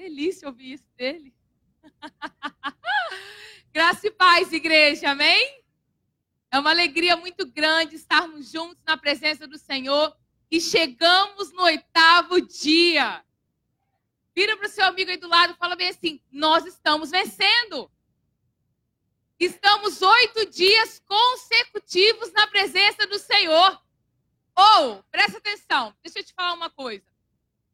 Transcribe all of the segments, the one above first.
delícia ouvir isso dele. Graça e paz, igreja, amém? É uma alegria muito grande estarmos juntos na presença do Senhor e chegamos no oitavo dia. Vira para o seu amigo aí do lado e fala bem assim: nós estamos vencendo. Estamos oito dias consecutivos na presença do Senhor. Ou, oh, presta atenção, deixa eu te falar uma coisa.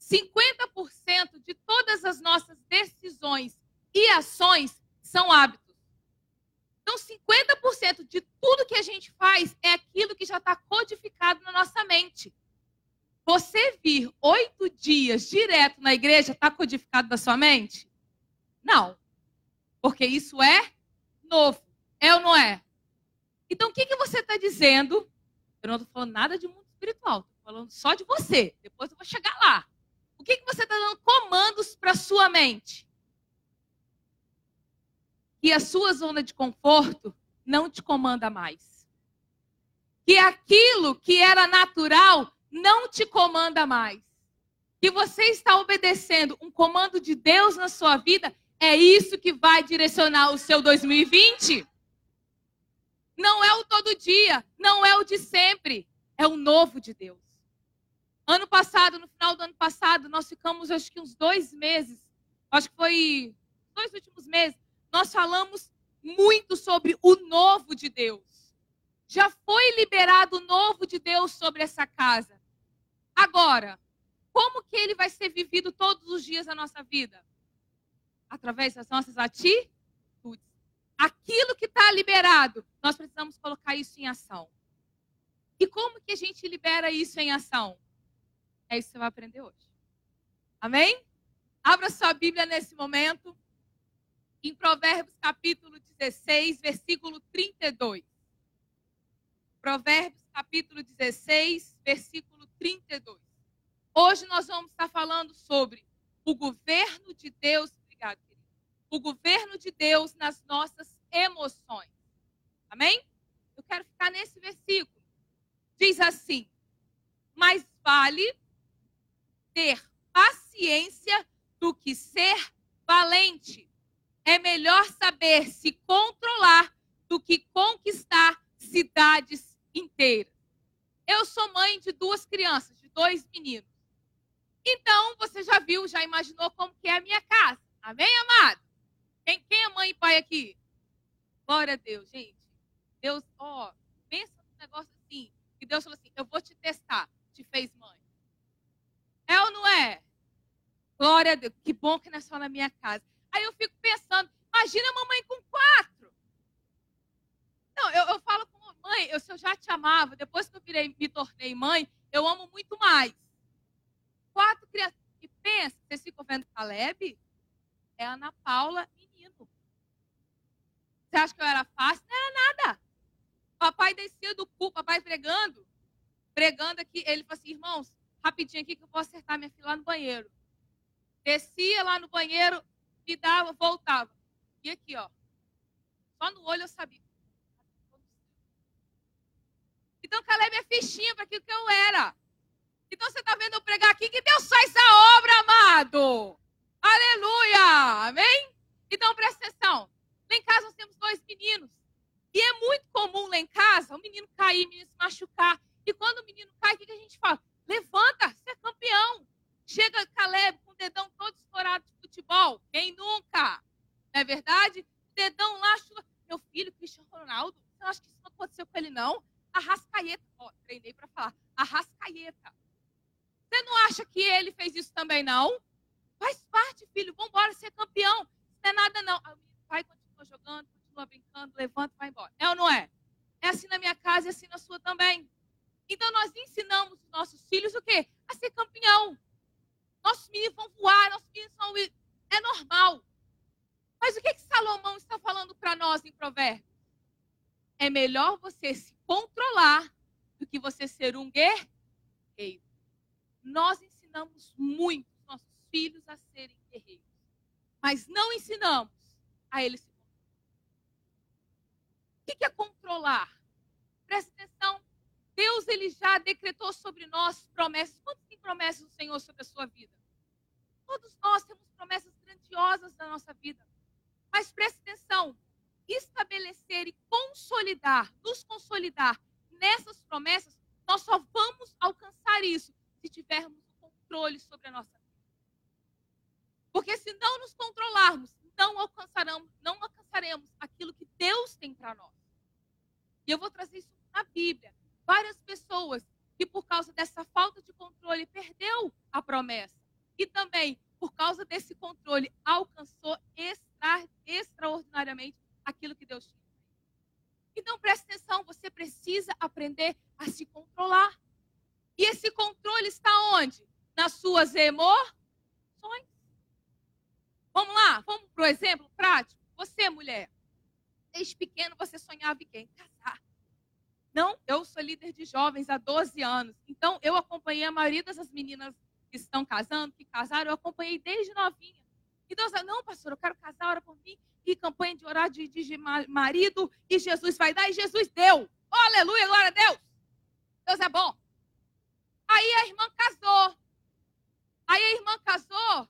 50% de todas as nossas decisões e ações são hábitos. Então, 50% de tudo que a gente faz é aquilo que já está codificado na nossa mente. Você vir oito dias direto na igreja está codificado na sua mente? Não. Porque isso é novo. É ou não é? Então, o que, que você está dizendo? Eu não estou falando nada de mundo espiritual. Estou falando só de você. Depois eu vou chegar lá. Que, que você está dando comandos para sua mente? Que a sua zona de conforto não te comanda mais. Que aquilo que era natural não te comanda mais. Que você está obedecendo um comando de Deus na sua vida, é isso que vai direcionar o seu 2020. Não é o todo dia, não é o de sempre, é o novo de Deus. Ano passado, no final do ano passado, nós ficamos acho que uns dois meses, acho que foi dois últimos meses, nós falamos muito sobre o novo de Deus. Já foi liberado o novo de Deus sobre essa casa. Agora, como que ele vai ser vivido todos os dias da nossa vida? Através das nossas atitudes. Aquilo que está liberado, nós precisamos colocar isso em ação. E como que a gente libera isso em ação? É isso que você vai aprender hoje. Amém? Abra sua Bíblia nesse momento, em Provérbios capítulo 16, versículo 32. Provérbios capítulo 16, versículo 32. Hoje nós vamos estar falando sobre o governo de Deus. Obrigado, querido. O governo de Deus nas nossas emoções. Amém? Eu quero ficar nesse versículo. Diz assim: mais vale ter paciência do que ser valente. É melhor saber se controlar do que conquistar cidades inteiras. Eu sou mãe de duas crianças, de dois meninos. Então, você já viu, já imaginou como que é a minha casa. Amém, amado? Quem, quem é mãe e pai aqui? Glória a Deus, gente. Deus, ó, pensa num negócio assim. Que Deus falou assim: eu vou te testar. Te fez mãe. É ou não é? Glória a Deus. Que bom que não é só na minha casa. Aí eu fico pensando, imagina a mamãe com quatro. Não, eu, eu falo com mãe, eu, se eu já te amava, depois que eu virei, me tornei mãe, eu amo muito mais. Quatro crianças. E pensa, vocês ficam vendo Caleb? É Ana Paula, menino. Você acha que eu era fácil? Não era nada. Papai descia do cu, papai pregando, pregando aqui. Ele falou assim, irmãos, rapidinho aqui que eu vou acertar minha filha lá no banheiro. Descia lá no banheiro, me dava, voltava. E aqui, ó. Só no olho eu sabia. Então Caleb é fichinha para aquilo que eu era. Então você está vendo eu pregar aqui que Deus faz a obra, amado. Aleluia! Amém? Então presta atenção. Lá em casa nós temos dois meninos. E é muito comum lá em casa o menino cair, o menino se machucar. E quando o menino cai, o que a gente fala? Levanta, você é campeão. Chega Caleb com o dedão todo estourado de futebol. Quem nunca? Não é verdade? Dedão lá, meu filho, Cristiano Ronaldo. Você acha que isso não aconteceu com ele, não? Arrascaeta. Ó, treinei para falar. Arrascaeta. Você não acha que ele fez isso também, não? Faz parte, filho. Vambora ser campeão. Isso não é nada, não. O pai continua jogando, continua brincando, levanta e vai embora. É ou não é? É assim na minha casa e assim na sua também. Então nós ensinamos os nossos filhos o quê? A ser campeão. Nossos meninos vão voar, nossos meninos são. É normal. Mas o que, que Salomão está falando para nós em Provérbios? É melhor você se controlar do que você ser um guerreiro. Nós ensinamos muito os nossos filhos a serem guerreiros, mas não ensinamos a eles se controlar. O que é controlar? Presta atenção. Deus ele já decretou sobre nós promessas. Quantas promessas do Senhor sobre a sua vida? Todos nós temos promessas grandiosas da nossa vida. Mas preste atenção, estabelecer e consolidar, nos consolidar nessas promessas, nós só vamos alcançar isso se tivermos o controle sobre a nossa vida. Porque se não nos controlarmos, não alcançaremos, não alcançaremos aquilo que Deus tem para nós. E eu vou trazer isso na Bíblia. Várias pessoas que por causa dessa falta de controle perdeu a promessa. E também, por causa desse controle, alcançou extra, extraordinariamente aquilo que Deus tinha. Então preste atenção, você precisa aprender a se controlar. E esse controle está onde? Nas suas emoções. Vamos lá, vamos para o exemplo prático. Você, mulher, desde pequeno você sonhava em quem? Casar. Não, eu sou líder de jovens há 12 anos. Então, eu acompanhei a maioria dessas meninas que estão casando, que casaram, eu acompanhei desde novinha. Então, eu não, pastor, eu quero casar, ora por mim. E campanha de orar de, de marido, e Jesus vai dar, e Jesus deu. Oh, aleluia, glória a Deus. Deus é bom. Aí a irmã casou. Aí a irmã casou.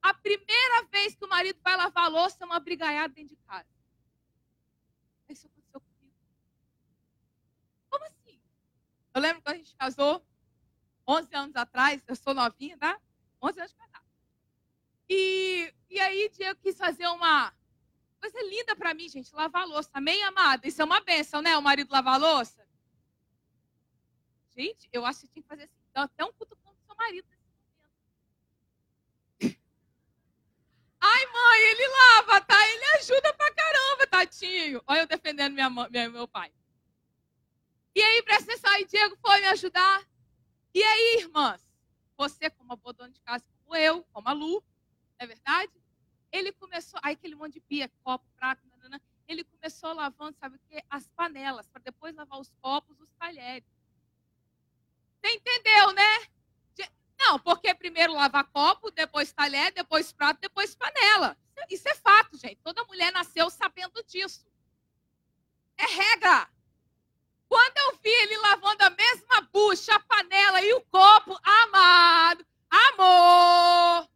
A primeira vez que o marido vai lavar a louça, é uma brigaiada dentro de casa. Isso aconteceu comigo. Como assim? Eu lembro quando a gente casou, 11 anos atrás, eu sou novinha, tá? 11 anos de casada. E, e aí, Diego quis fazer uma coisa linda para mim, gente, lavar a louça. Amém, amada? Isso é uma benção, né? O marido lavar a louça. Gente, eu acho que tinha que fazer assim. Então, até um cutucão do seu marido nesse momento. Ai, mãe, ele lava, tá? Ele ajuda pra caramba, tadinho. Olha eu defendendo minha, minha, meu pai. E aí, presta atenção, aí Diego foi me ajudar. E aí, irmãs, você, como a boa dona de casa, como eu, como a Lu, não é verdade? Ele começou, aí aquele monte de pia, copo, prato, nanana, ele começou lavando, sabe o quê? As panelas, para depois lavar os copos, os talheres. Você entendeu, né? Não, porque primeiro lavar copo, depois talher, depois prato, depois panela. Isso é fato, gente. Toda mulher nasceu sabendo disso. É regra. Quando eu vi ele lavando a mesma bucha, a panela e o copo, amado, amor.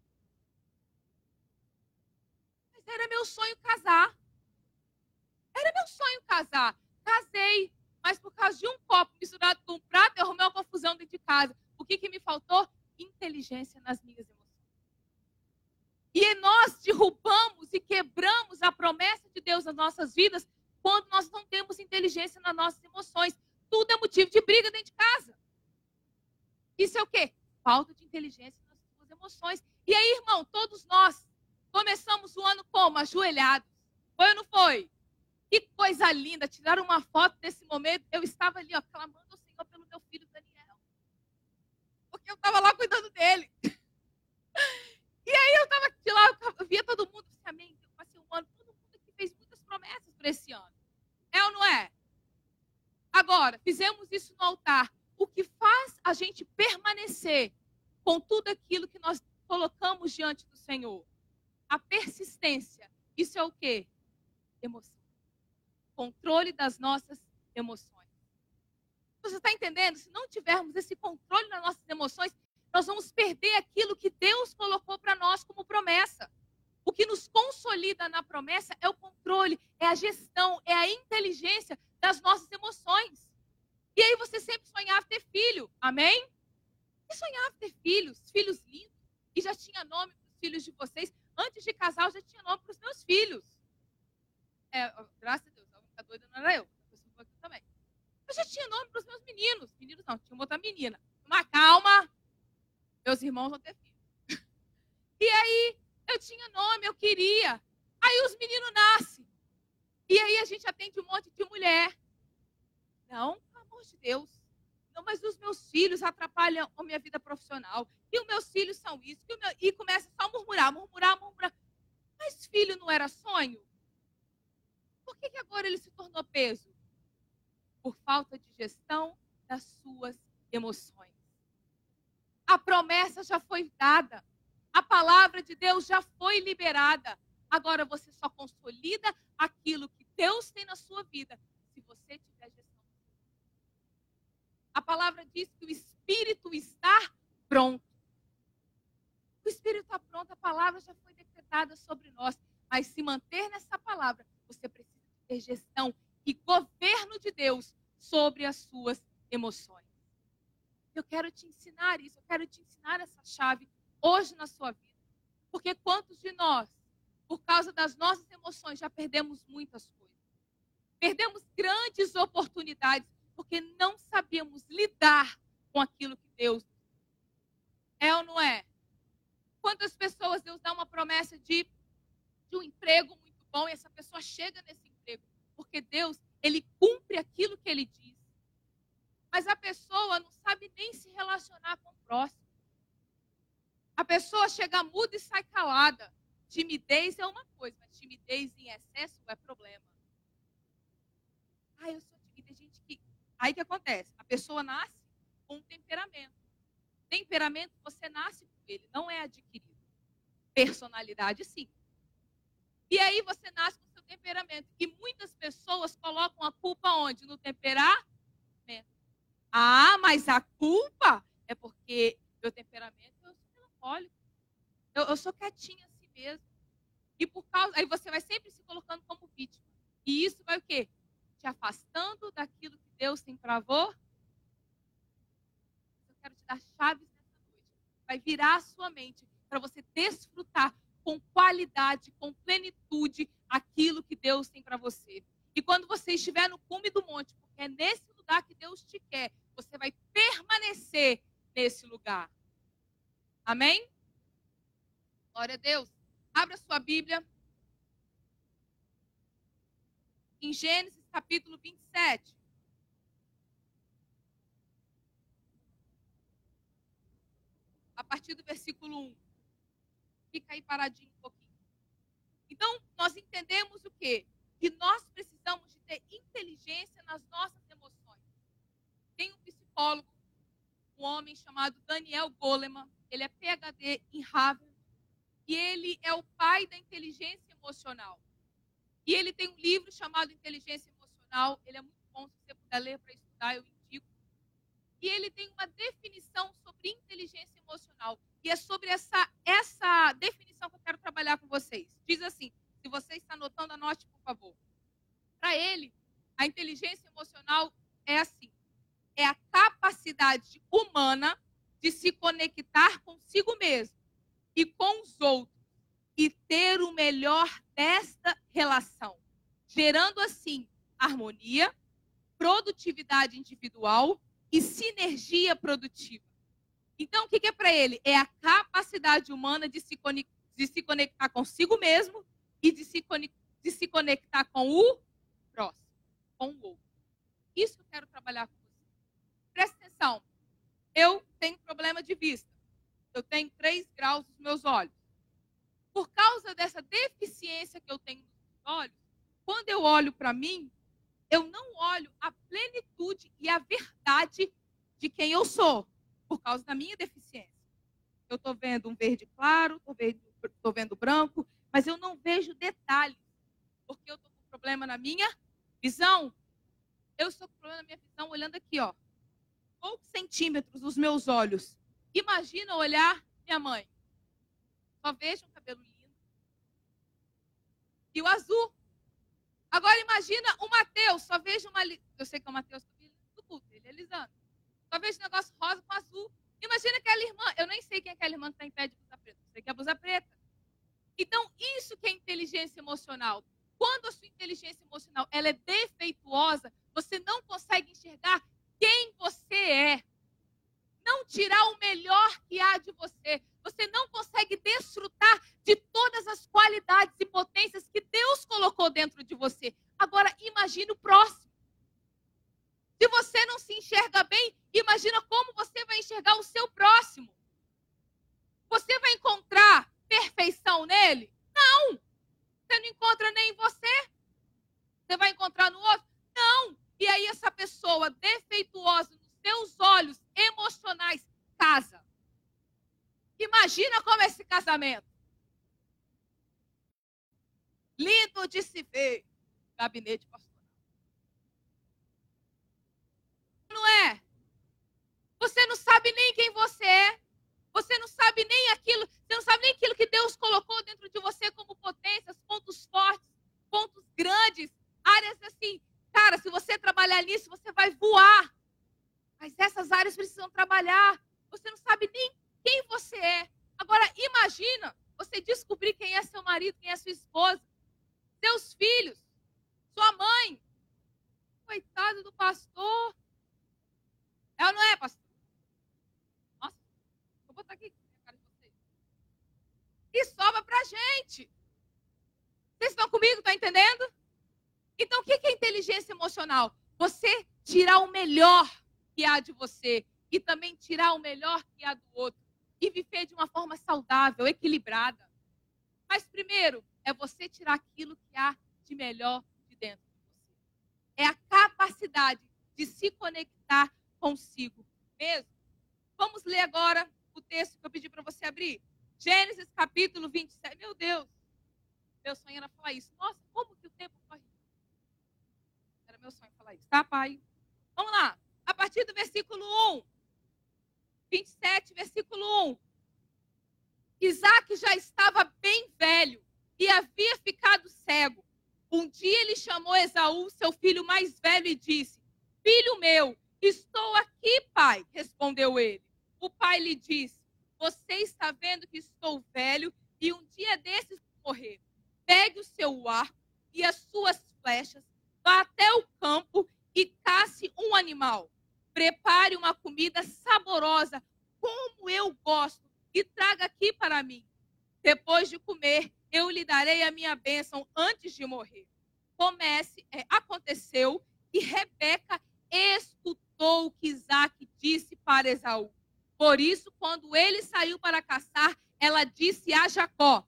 Mas era meu sonho casar. Era meu sonho casar. Casei. Mas por causa de um copo misturado com um prato, eu arrumei uma confusão dentro de casa. O que, que me faltou? Inteligência nas minhas emoções. E nós derrubamos e quebramos a promessa de Deus nas nossas vidas quando nós não temos inteligência nas nossas emoções. Tudo é motivo de briga dentro de casa. Isso é o quê? Falta de inteligência nas suas emoções. E aí, irmão, todos nós começamos o ano como? Ajoelhados. Foi ou não foi? Que coisa linda, tiraram uma foto desse momento. Eu estava ali, ó, clamando ao Senhor pelo meu filho Daniel. Porque eu estava lá cuidando dele. E aí eu estava lá, eu via todo mundo, disse, amém. Eu passei um ano, todo mundo aqui fez muitas promessas para esse ano. É ou não é? Agora, fizemos isso no altar. O que faz a gente permanecer com tudo aquilo que nós colocamos diante do Senhor? A persistência. Isso é o quê? Emoção controle das nossas emoções. Você está entendendo? Se não tivermos esse controle das nossas emoções, nós vamos perder aquilo que Deus colocou para nós como promessa. O que nos consolida na promessa é o controle, é a gestão, é a inteligência das nossas emoções. E aí você sempre sonhava ter filho, amém? Você sonhava ter filhos, filhos lindos, e já tinha nome para os filhos de vocês. Antes de casar, eu já tinha nome para os meus filhos. É, graças a Deus a doida não era eu. Aqui também. Eu já tinha nome para os meus meninos. Meninos não, tinha uma outra menina. Uma calma. Meus irmãos vão ter filho. E aí, eu tinha nome, eu queria. Aí os meninos nascem. E aí a gente atende um monte de mulher. Não, pelo amor de Deus. Não, mas os meus filhos atrapalham a minha vida profissional. E os meus filhos são isso. E, meu... e começa só a murmurar, murmurar, murmurar. Mas filho não era sonho? Por que, que agora ele se tornou peso? Por falta de gestão das suas emoções. A promessa já foi dada. A palavra de Deus já foi liberada. Agora você só consolida aquilo que Deus tem na sua vida se você tiver gestão. A palavra diz que o espírito está pronto. O espírito está pronto, a palavra já foi decretada sobre nós. Mas se manter nessa palavra, você precisa ter gestão e governo de Deus sobre as suas emoções. Eu quero te ensinar isso, eu quero te ensinar essa chave hoje na sua vida. Porque quantos de nós, por causa das nossas emoções, já perdemos muitas coisas? Perdemos grandes oportunidades porque não sabíamos lidar com aquilo que Deus é ou não é? Quantas pessoas Deus dá uma promessa de, de um emprego muito bom e essa pessoa chega nesse emprego? Porque Deus, ele cumpre aquilo que ele diz. Mas a pessoa não sabe nem se relacionar com o próximo. A pessoa chega muda e sai calada. Timidez é uma coisa, mas timidez em excesso é problema. Ah, eu sou tímida. Gente que. Aí que acontece? A pessoa nasce com um temperamento. Temperamento você nasce com ele, não é adquirido. Personalidade, sim. E aí você nasce com seu temperamento. E muitas pessoas colocam a culpa onde? No temperamento. Ah, mas a culpa é porque meu temperamento, melancólico. Eu, eu sou quietinha assim mesmo. E por causa. Aí você vai sempre se colocando como vítima. E isso vai o quê? Te afastando daquilo que Deus tem para você quero te dar chaves nessa noite. Vai virar a sua mente para você desfrutar com qualidade, com plenitude, aquilo que Deus tem para você. E quando você estiver no cume do monte, porque é nesse lugar que Deus te quer, você vai permanecer nesse lugar. Amém? Glória a Deus. Abra sua Bíblia. Em Gênesis capítulo 27. a partir do versículo 1. Fica aí paradinho um pouquinho. Então, nós entendemos o quê? Que nós precisamos de ter inteligência nas nossas emoções. Tem um psicólogo, um homem chamado Daniel Goleman, ele é PhD em Harvard, e ele é o pai da inteligência emocional. E ele tem um livro chamado Inteligência Emocional, ele é muito bom, se você puder ler para estudar, eu indico. E ele tem uma definição sobre inteligência emocional. E é sobre essa, essa definição que eu quero trabalhar com vocês. Diz assim: se você está anotando, anote, por favor. Para ele, a inteligência emocional é assim: é a capacidade humana de se conectar consigo mesmo e com os outros e ter o melhor desta relação, gerando assim harmonia, produtividade individual e sinergia produtiva. Então, o que é para ele? É a capacidade humana de se, de se conectar consigo mesmo e de se, de se conectar com o próximo, com o outro. Isso eu quero trabalhar com você. Presta atenção. Eu tenho problema de vista. Eu tenho três graus nos meus olhos. Por causa dessa deficiência que eu tenho nos olhos, quando eu olho para mim, eu não olho a plenitude e a verdade de quem eu sou, por causa da minha deficiência. Eu estou vendo um verde claro, estou vendo, vendo branco, mas eu não vejo detalhes, porque eu estou com problema na minha visão. Eu estou com problema na minha visão olhando aqui, ó, poucos centímetros dos meus olhos. Imagina olhar minha mãe. Só vejo um cabelo lindo. E o azul Agora imagina o Mateus, só vejo uma. Eu sei que é o Mateus do culto, ele é lisando. Só vejo um negócio rosa com azul. Imagina aquela irmã, eu nem sei quem é aquela irmã que está em pé de blusa preta, eu sei que é blusa preta. Então, isso que é inteligência emocional. Quando a sua inteligência emocional ela é defeituosa, você não consegue enxergar quem você é. Não tirar o melhor que há de você. Você não consegue desfrutar de todas as qualidades e potências que Deus colocou dentro de você. Agora, imagine o próximo. Se você não se enxerga bem, imagina como você vai enxergar o seu próximo. Você vai encontrar perfeição nele? Não. Você não encontra nem em você. Você vai encontrar no outro? Não. E aí essa pessoa defeituosa nos seus olhos emocionais casa. Imagina como é esse casamento. Lindo de se ver, gabinete pastoral. Não é? Você não sabe nem quem você é. Você não sabe nem aquilo, você não sabe nem aquilo que Deus colocou dentro de você como potências, pontos fortes, pontos grandes, áreas assim Cara, se você trabalhar nisso, você vai voar. Mas essas áreas precisam trabalhar. Você não sabe nem quem você é. Agora, imagina você descobrir quem é seu marido, quem é sua esposa, seus filhos, sua mãe. Coitado do pastor. É ou não é, pastor? Nossa, vou botar aqui a cara de vocês. E sobra pra gente. Vocês estão comigo, tá entendendo? Então, o que é inteligência emocional? Você tirar o melhor que há de você e também tirar o melhor que há do outro e viver de uma forma saudável, equilibrada. Mas primeiro é você tirar aquilo que há de melhor de dentro de você. É a capacidade de se conectar consigo mesmo. Vamos ler agora o texto que eu pedi para você abrir. Gênesis capítulo 27. Meu Deus, meu sonho era falar isso. Nossa, como que o tempo corre? Era meu sonho falar isso, tá, pai? Vamos lá. A partir do versículo 1. 27, versículo 1. Isaac já estava bem velho e havia ficado cego. Um dia ele chamou Esaú, seu filho mais velho, e disse: Filho meu, estou aqui, pai, respondeu ele. O pai lhe disse: Você está vendo que estou velho e um dia desses morrer. Pegue o seu arco e as suas flechas, vá até o campo e casse um animal prepare uma comida saborosa, como eu gosto, e traga aqui para mim. Depois de comer, eu lhe darei a minha bênção antes de morrer. Comece, é, aconteceu e Rebeca escutou o que Isaac disse para Esaú. Por isso, quando ele saiu para caçar, ela disse a Jacó: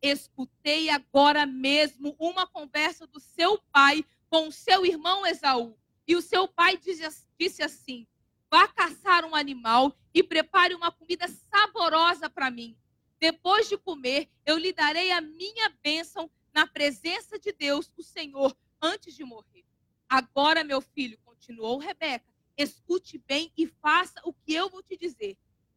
Escutei agora mesmo uma conversa do seu pai com seu irmão Esaú. E o seu pai disse assim: Vá caçar um animal e prepare uma comida saborosa para mim. Depois de comer, eu lhe darei a minha bênção na presença de Deus, o Senhor, antes de morrer. Agora, meu filho, continuou Rebeca, escute bem e faça o que eu vou te dizer.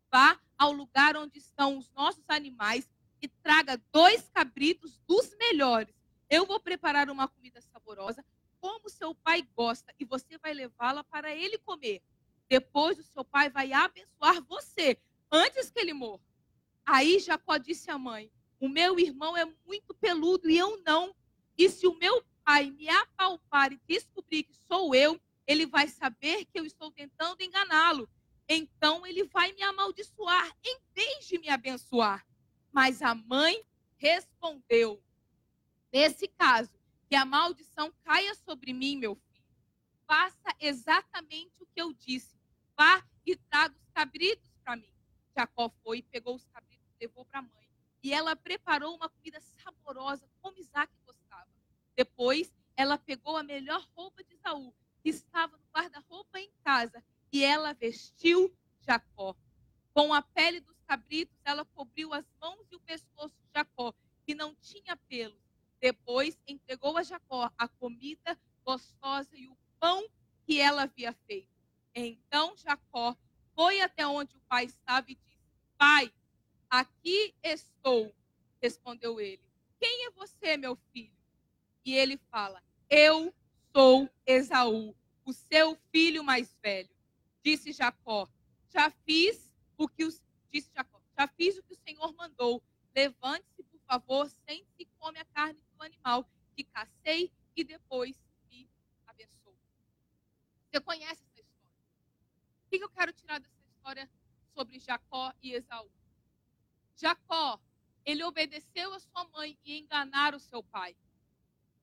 Vá ao lugar onde estão os nossos animais e traga dois cabritos dos melhores. Eu vou preparar uma comida saborosa como seu pai gosta e você vai levá-la para ele comer. Depois o seu pai vai abençoar você antes que ele morra. Aí Jacó disse à mãe: O meu irmão é muito peludo e eu não. E se o meu pai me apalpar e descobrir que sou eu, ele vai saber que eu estou tentando enganá-lo. Então ele vai me amaldiçoar em vez de me abençoar. Mas a mãe respondeu: Nesse caso, que a maldição caia sobre mim, meu filho. Faça exatamente o que eu disse. Vá e traga os cabritos para mim. Jacó foi e pegou os cabritos e levou para a mãe. E ela preparou uma comida saborosa, como Isaac gostava. Depois, ela pegou a melhor roupa de Isaú, que estava no guarda-roupa em casa, e ela vestiu Jacó. Com a pele dos cabritos, ela cobriu as mãos e o pescoço de Jacó, que não tinha pelos depois entregou a Jacó a comida gostosa e o pão que ela havia feito. Então Jacó foi até onde o pai estava e disse: Pai, aqui estou. Respondeu ele: Quem é você, meu filho? E ele fala: Eu sou Esaú, o seu filho mais velho. Disse Jacó: Já fiz o que os disse Jacó: Já fiz o que o Senhor mandou. Levante-se, por favor, sente-se e come a carne animal que cacei e depois me abençoou. Você conhece essa história? O que eu quero tirar dessa história sobre Jacó e Esaú? Jacó, ele obedeceu a sua mãe e enganar o seu pai.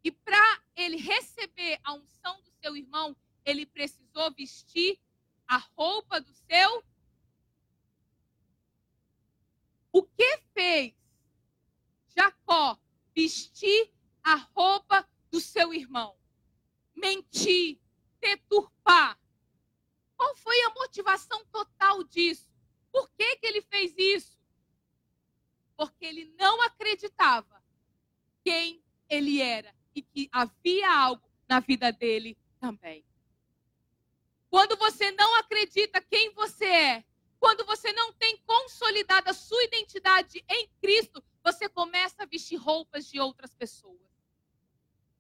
E para ele receber a unção do seu irmão, ele precisou vestir a roupa do seu. O que fez Jacó vestir a roupa do seu irmão, mentir, deturpar. Qual foi a motivação total disso? Por que, que ele fez isso? Porque ele não acreditava quem ele era e que havia algo na vida dele também. Quando você não acredita quem você é, quando você não tem consolidada a sua identidade em Cristo, você começa a vestir roupas de outras pessoas.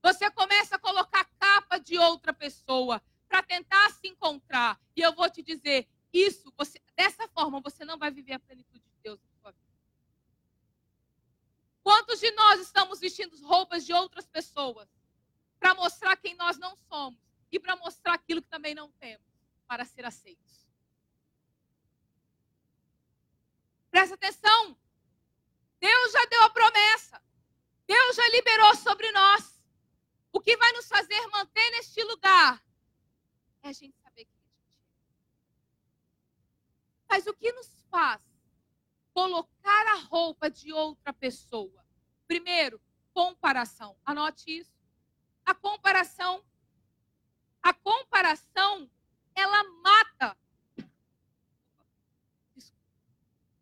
Você começa a colocar capa de outra pessoa para tentar se encontrar. E eu vou te dizer, isso, você, dessa forma, você não vai viver a plenitude de Deus na sua vida. Quantos de nós estamos vestindo roupas de outras pessoas para mostrar quem nós não somos e para mostrar aquilo que também não temos para ser aceitos? Presta atenção, Deus já deu a promessa. Deus já liberou sobre nós. O que vai nos fazer manter neste lugar é a gente saber quem a gente é. Mas o que nos faz colocar a roupa de outra pessoa? Primeiro, comparação. Anote isso. A comparação. A comparação, ela mata.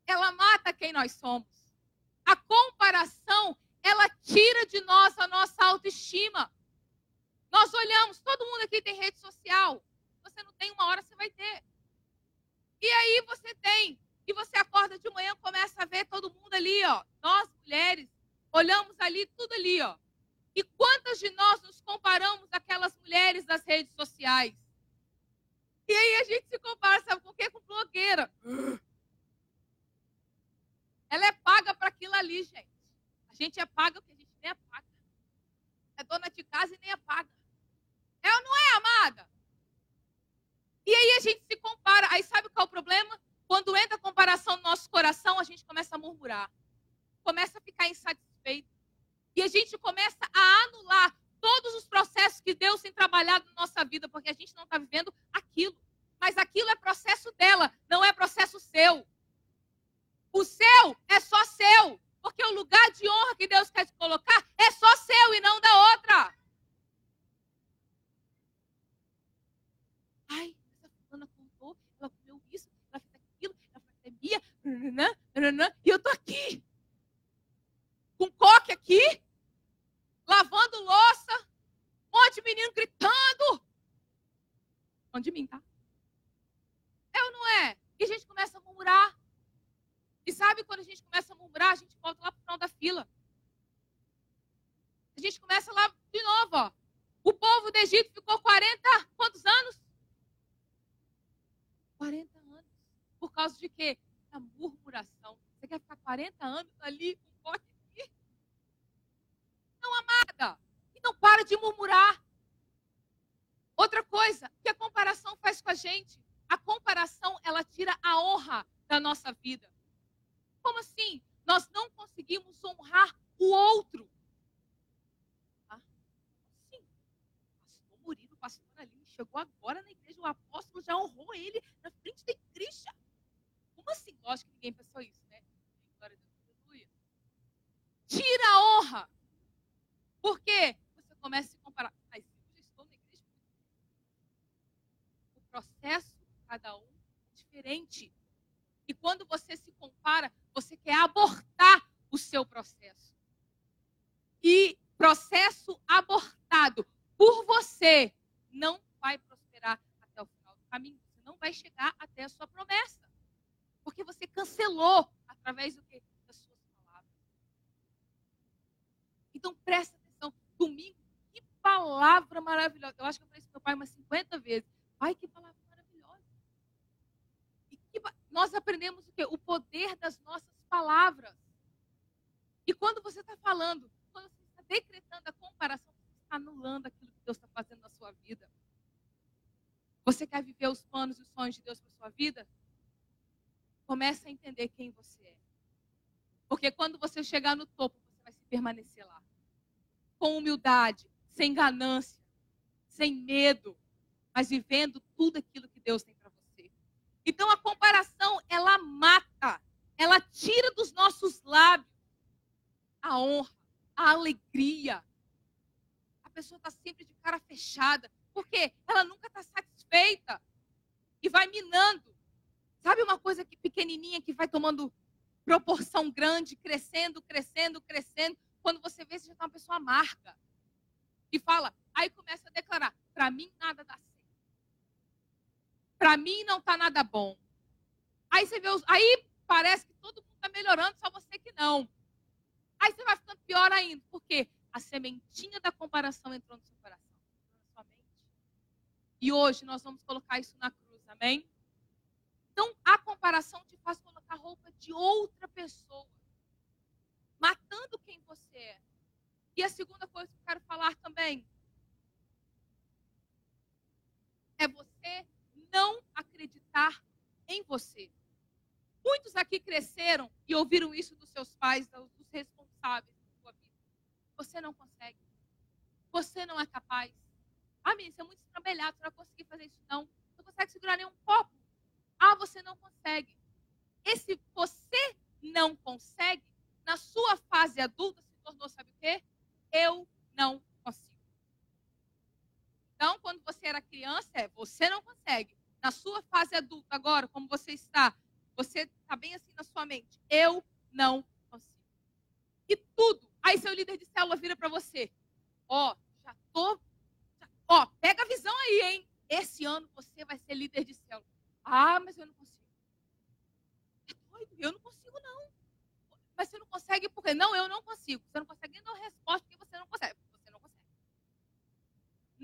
Ela mata quem nós somos. A comparação, ela tira de nós a nossa autoestima. Nós olhamos, todo mundo aqui tem rede social. Você não tem uma hora, você vai ter. E aí você tem. E você acorda de manhã, começa a ver todo mundo ali, ó. Nós, mulheres, olhamos ali, tudo ali, ó. E quantas de nós nos comparamos aquelas mulheres das redes sociais? E aí a gente se compara, sabe com o quê? Com blogueira. Ela é paga para aquilo ali, gente. A gente é paga porque a gente nem é paga. É dona de casa e nem é paga. E quando você está falando, quando você está decretando a comparação, você está anulando aquilo que Deus está fazendo na sua vida. Você quer viver os planos e os sonhos de Deus para sua vida? Comece a entender quem você é. Porque quando você chegar no topo, você vai se permanecer lá. Com humildade, sem ganância, sem medo, mas vivendo tudo aquilo que Deus tem então a comparação, ela mata, ela tira dos nossos lábios a honra, a alegria. A pessoa está sempre de cara fechada, porque ela nunca está satisfeita e vai minando. Sabe uma coisa que pequenininha que vai tomando proporção grande, crescendo, crescendo, crescendo. Quando você vê, você já está uma pessoa amarga. E fala, aí começa a declarar: para mim nada dá certo. Para mim não está nada bom. Aí você vê os, aí parece que todo mundo está melhorando, só você que não. Aí você vai ficando pior ainda, porque a sementinha da comparação entrou no seu coração, na sua mente. E hoje nós vamos colocar isso na cruz, amém? Então a comparação te faz colocar roupa de outra pessoa, matando quem você é. E a segunda coisa que eu quero falar também é você não acreditar em você. Muitos aqui cresceram e ouviram isso dos seus pais, dos responsáveis da sua vida. Você não consegue. Você não é capaz. Ah, menina, você é muito estrambelhado, você não vai conseguir fazer isso, não. Não consegue segurar nenhum copo. Ah, você não consegue. Esse você não consegue, na sua fase adulta, se tornou, sabe o quê? Eu não consigo. Então, quando você era criança, é você não consegue. Na sua fase adulta, agora, como você está, você está bem assim na sua mente. Eu não. E tudo. Aí seu líder de célula vira para você. Ó, oh, já tô. Ó, pega a visão aí, hein? Esse ano você vai ser líder de célula. Ah, mas eu não consigo. É eu não consigo, não. Mas você não consegue por quê? Não, eu não consigo. Você não consegue nem dar resposta porque você não consegue. Você não consegue.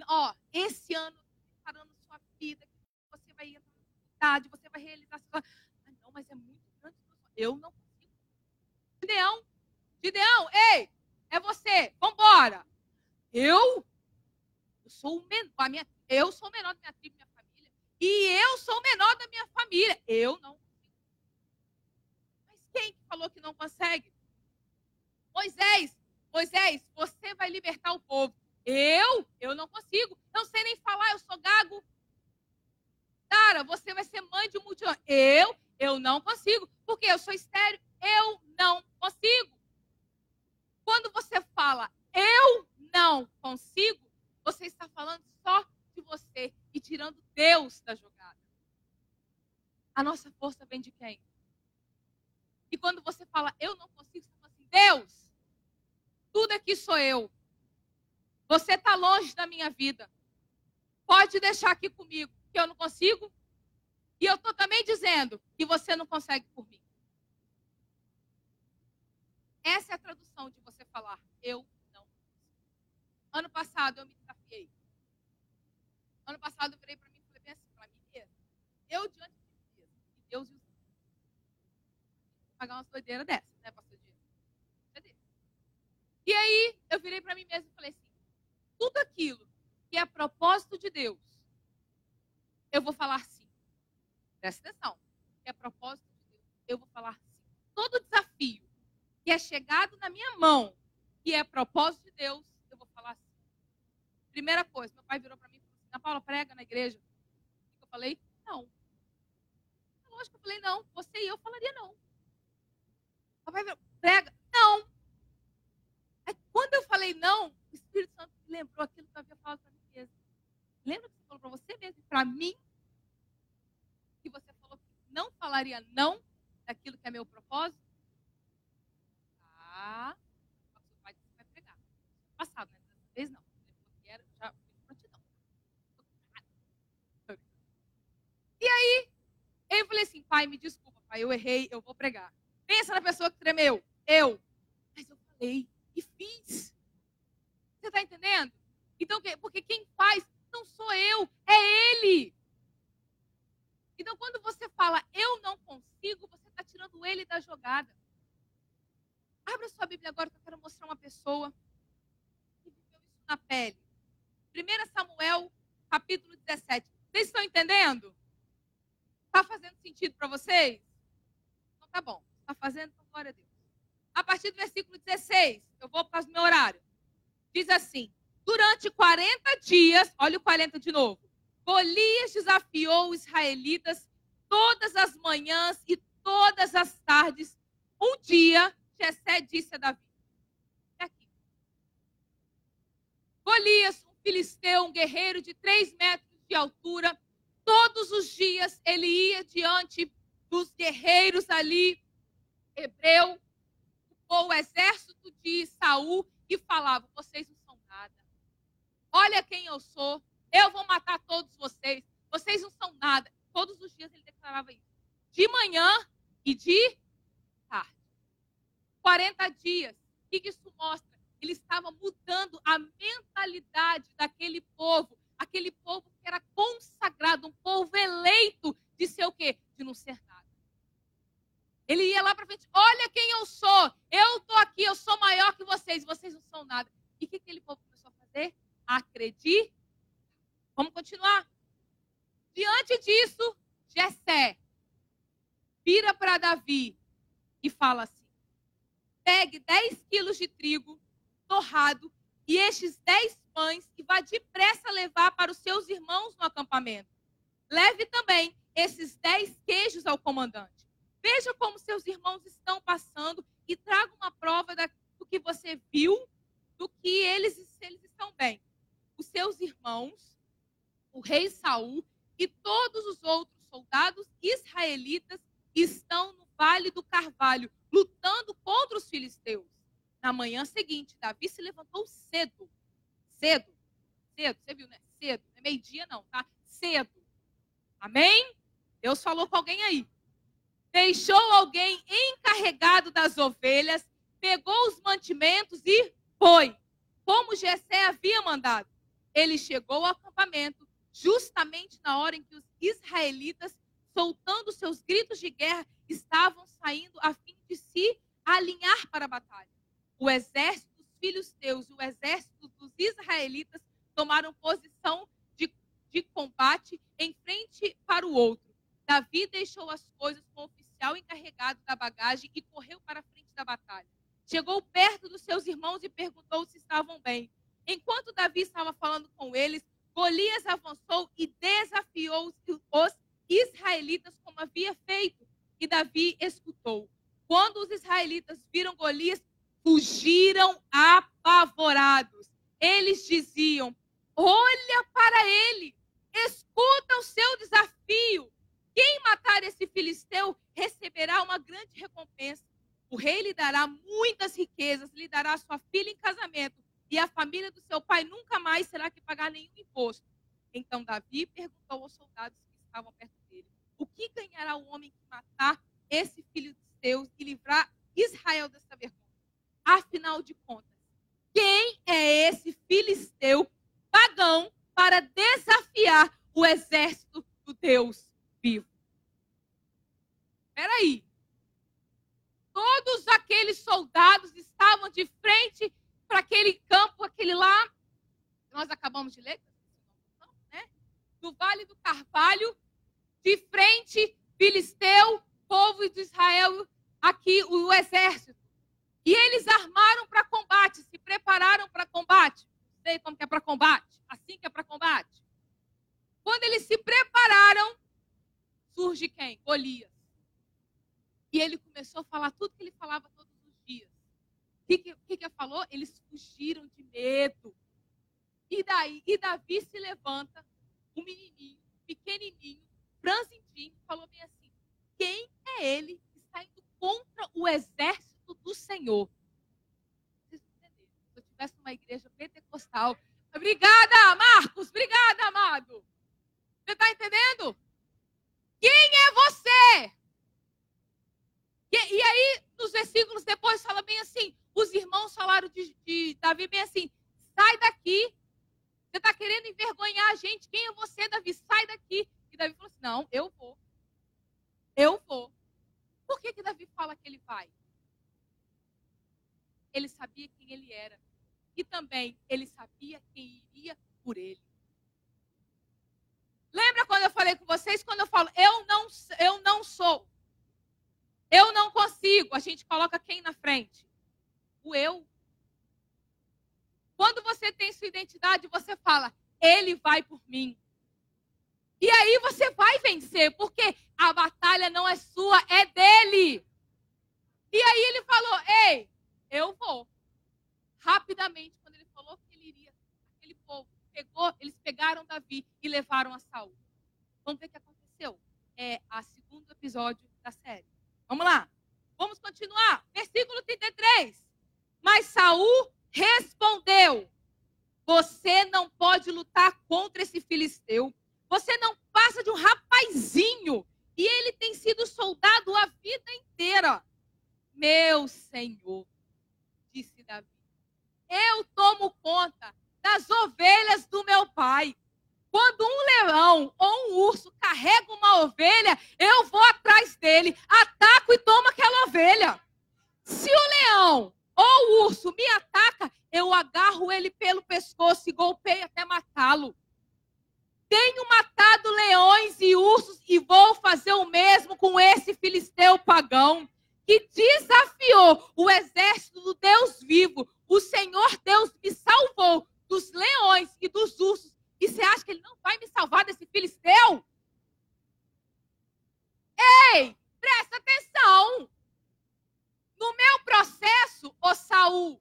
Ó, esse ano, preparando sua vida, você vai entrar na faculdade, você vai realizar sua. Ah, não, mas é muito grande. Eu não consigo. Gideão, Gideão, ei, é você, vambora. Eu? Eu sou o menor, a minha, eu sou o menor da minha tribo, minha família. E eu sou o menor da minha família. Eu não quem que falou que não consegue? Moisés, Moisés, você vai libertar o povo. Eu? Eu não consigo. Não sei nem falar, eu sou gago. Cara, você vai ser mãe de um multidão. Eu? Eu não consigo. Porque eu sou estéreo. Eu não consigo. Quando você fala eu não consigo, você está falando só de você e tirando Deus da jogada. A nossa força vem de quem? E quando você fala, eu não consigo, você fala assim, Deus, tudo aqui sou eu. Você está longe da minha vida. Pode deixar aqui comigo, que eu não consigo. E eu estou também dizendo que você não consegue por mim. Essa é a tradução de você falar, eu não Ano passado eu me desafiei. Ano passado eu virei para mim e falei bem assim, para mim mesmo. Eu diante de Deus, e Deus e pagar umas doideiras dessas, né, pastor Diego? Cadê? E aí, eu virei para mim mesmo e falei assim: tudo aquilo que é propósito de Deus, eu vou falar sim. Presta atenção. Que é propósito de Deus, eu vou falar sim. Todo desafio que é chegado na minha mão, que é propósito de Deus, eu vou falar sim. Primeira coisa, meu pai virou para mim e falou assim: Ana Paula, prega na igreja. Eu falei: não. Lógico que eu falei: não. Você e eu falaria não. Papai prega. Não. Aí, quando eu falei não, o Espírito Santo me lembrou aquilo que eu havia falado para mim mesmo. Lembra que você falou para você mesmo para mim? Que você falou que não falaria não daquilo que é meu propósito? Vai pregar. Passado, né? Dessa vez não. Ele falou que era, já prontidão. E aí, eu falei assim, pai, me desculpa, pai, eu errei, eu vou pregar. Pensa na pessoa que tremeu. Eu. Mas eu falei e fiz. Você está entendendo? Então, porque quem faz não sou eu, é ele. Então, quando você fala eu não consigo, você está tirando ele da jogada. Abra sua Bíblia agora que eu quero mostrar uma pessoa que viveu isso na pele. 1 Samuel, capítulo 17. Vocês estão entendendo? Está fazendo sentido para vocês? Então tá bom. Está fazendo? Então, glória a Deus. A partir do versículo 16, eu vou para o meu horário. Diz assim: Durante 40 dias, olha o 40 de novo. Golias desafiou os israelitas todas as manhãs e todas as tardes. Um dia, Jessé disse a Davi: é aqui. Golias, um filisteu, um guerreiro de 3 metros de altura, todos os dias ele ia diante dos guerreiros ali hebreu, ou o exército de Saul e falava: vocês não são nada. Olha quem eu sou. Eu vou matar todos vocês. Vocês não são nada. Todos os dias ele declarava isso. De manhã e de. 40 dias. O que isso mostra? Ele estava mudando a mentalidade daquele povo, aquele povo que era consagrado, um povo eleito de ser o quê? De não ser nada. Ele ia lá para frente, olha quem eu sou, eu estou aqui, eu sou maior que vocês, vocês não são nada. E o que aquele povo começou a fazer? Acredite. Vamos continuar? Diante disso, Jessé vira para Davi e fala assim, pegue 10 quilos de trigo torrado e estes 10 pães e vá depressa levar para os seus irmãos no acampamento. Leve também esses 10 queijos ao comandante. Veja como seus irmãos estão passando e traga uma prova do que você viu, do que eles, eles estão bem. Os seus irmãos, o rei Saul e todos os outros soldados israelitas estão no Vale do Carvalho, lutando contra os filisteus. Na manhã seguinte, Davi se levantou cedo. Cedo. Cedo, você viu, né? Cedo. Não é meio-dia, não, tá? Cedo. Amém? Deus falou com alguém aí. Deixou alguém encarregado das ovelhas, pegou os mantimentos e foi, como Jessé havia mandado. Ele chegou ao acampamento justamente na hora em que os israelitas soltando seus gritos de guerra, estavam saindo a fim de se alinhar para a batalha. O exército dos filhos teus, o exército dos israelitas tomaram posição de, de combate em frente para o outro. Davi deixou as coisas com o oficial encarregado da bagagem e correu para a frente da batalha. Chegou perto dos seus irmãos e perguntou se estavam bem. Enquanto Davi estava falando com eles, Golias avançou e desafiou os israelitas como havia feito. E Davi escutou. Quando os israelitas viram Golias, fugiram apavorados. Eles diziam: Olha para ele, escuta o seu desafio. Quem matar esse filisteu receberá uma grande recompensa. O rei lhe dará muitas riquezas, lhe dará sua filha em casamento, e a família do seu pai nunca mais será que pagar nenhum imposto. Então Davi perguntou aos soldados que estavam perto o que ganhará o homem que matar esse filho de Deus e livrar Israel dessa vergonha? Afinal de contas, quem é esse filisteu pagão para desafiar o exército do Deus vivo? Espera aí. Todos aqueles soldados estavam de frente para aquele campo, aquele lá, nós acabamos de ler, né? do Vale do Carvalho, de frente, Filisteu, povo de Israel, aqui o exército. E eles armaram para combate, se prepararam para combate. Não sei como que é para combate, assim que é para combate. Quando eles se prepararam, surge quem? Golias. E ele começou a falar tudo que ele falava todos os dias. O que, que, que, falou? Eles fugiram de medo. E daí, e Davi se levanta, um menininho, pequenininho, franzidinho, falou bem assim: quem é ele que está indo contra o exército do Senhor? Vocês entenderam? Se eu tivesse uma igreja pentecostal. Obrigada, Marcos, obrigada, amado. Você está entendendo? Quem é você? E, e, aí, nos versículos depois, fala bem assim: os irmãos falaram de, de Davi bem assim: sai daqui. Você está querendo envergonhar a gente. Quem é você, Davi? Sai daqui. E Davi falou assim: não, eu vou. Eu vou. Por que, que Davi fala que ele vai? Ele sabia quem ele era. E também ele sabia quem iria por ele. Lembra quando eu falei com vocês? Quando eu falo, eu não, eu não sou. Eu não consigo. A gente coloca quem na frente? O eu. Quando você tem sua identidade, você fala, ele vai por mim. E aí você vai vencer, porque a batalha não é sua, é dele. E aí ele falou: Ei, eu vou. Rapidamente, quando ele falou que ele iria, aquele povo pegou, eles pegaram Davi e levaram a Saul. Vamos ver o que aconteceu. É a segundo episódio da série. Vamos lá. Vamos continuar. Versículo 33. Mas Saul respondeu: Você não pode lutar contra esse filisteu você não passa de um rapazinho. E ele tem sido soldado a vida inteira. Meu Senhor, disse Davi, eu tomo conta das ovelhas do meu pai. Quando um leão ou um urso carrega uma ovelha, eu vou atrás dele, ataco e tomo aquela ovelha. Se o leão ou o urso me ataca, eu agarro ele pelo pescoço e golpeio até matá-lo. Tenho matado leões e ursos e vou fazer o mesmo com esse filisteu pagão que desafiou o exército do Deus vivo. O Senhor Deus me salvou dos leões e dos ursos. E você acha que ele não vai me salvar desse filisteu? Ei, presta atenção. No meu processo, ô Saul,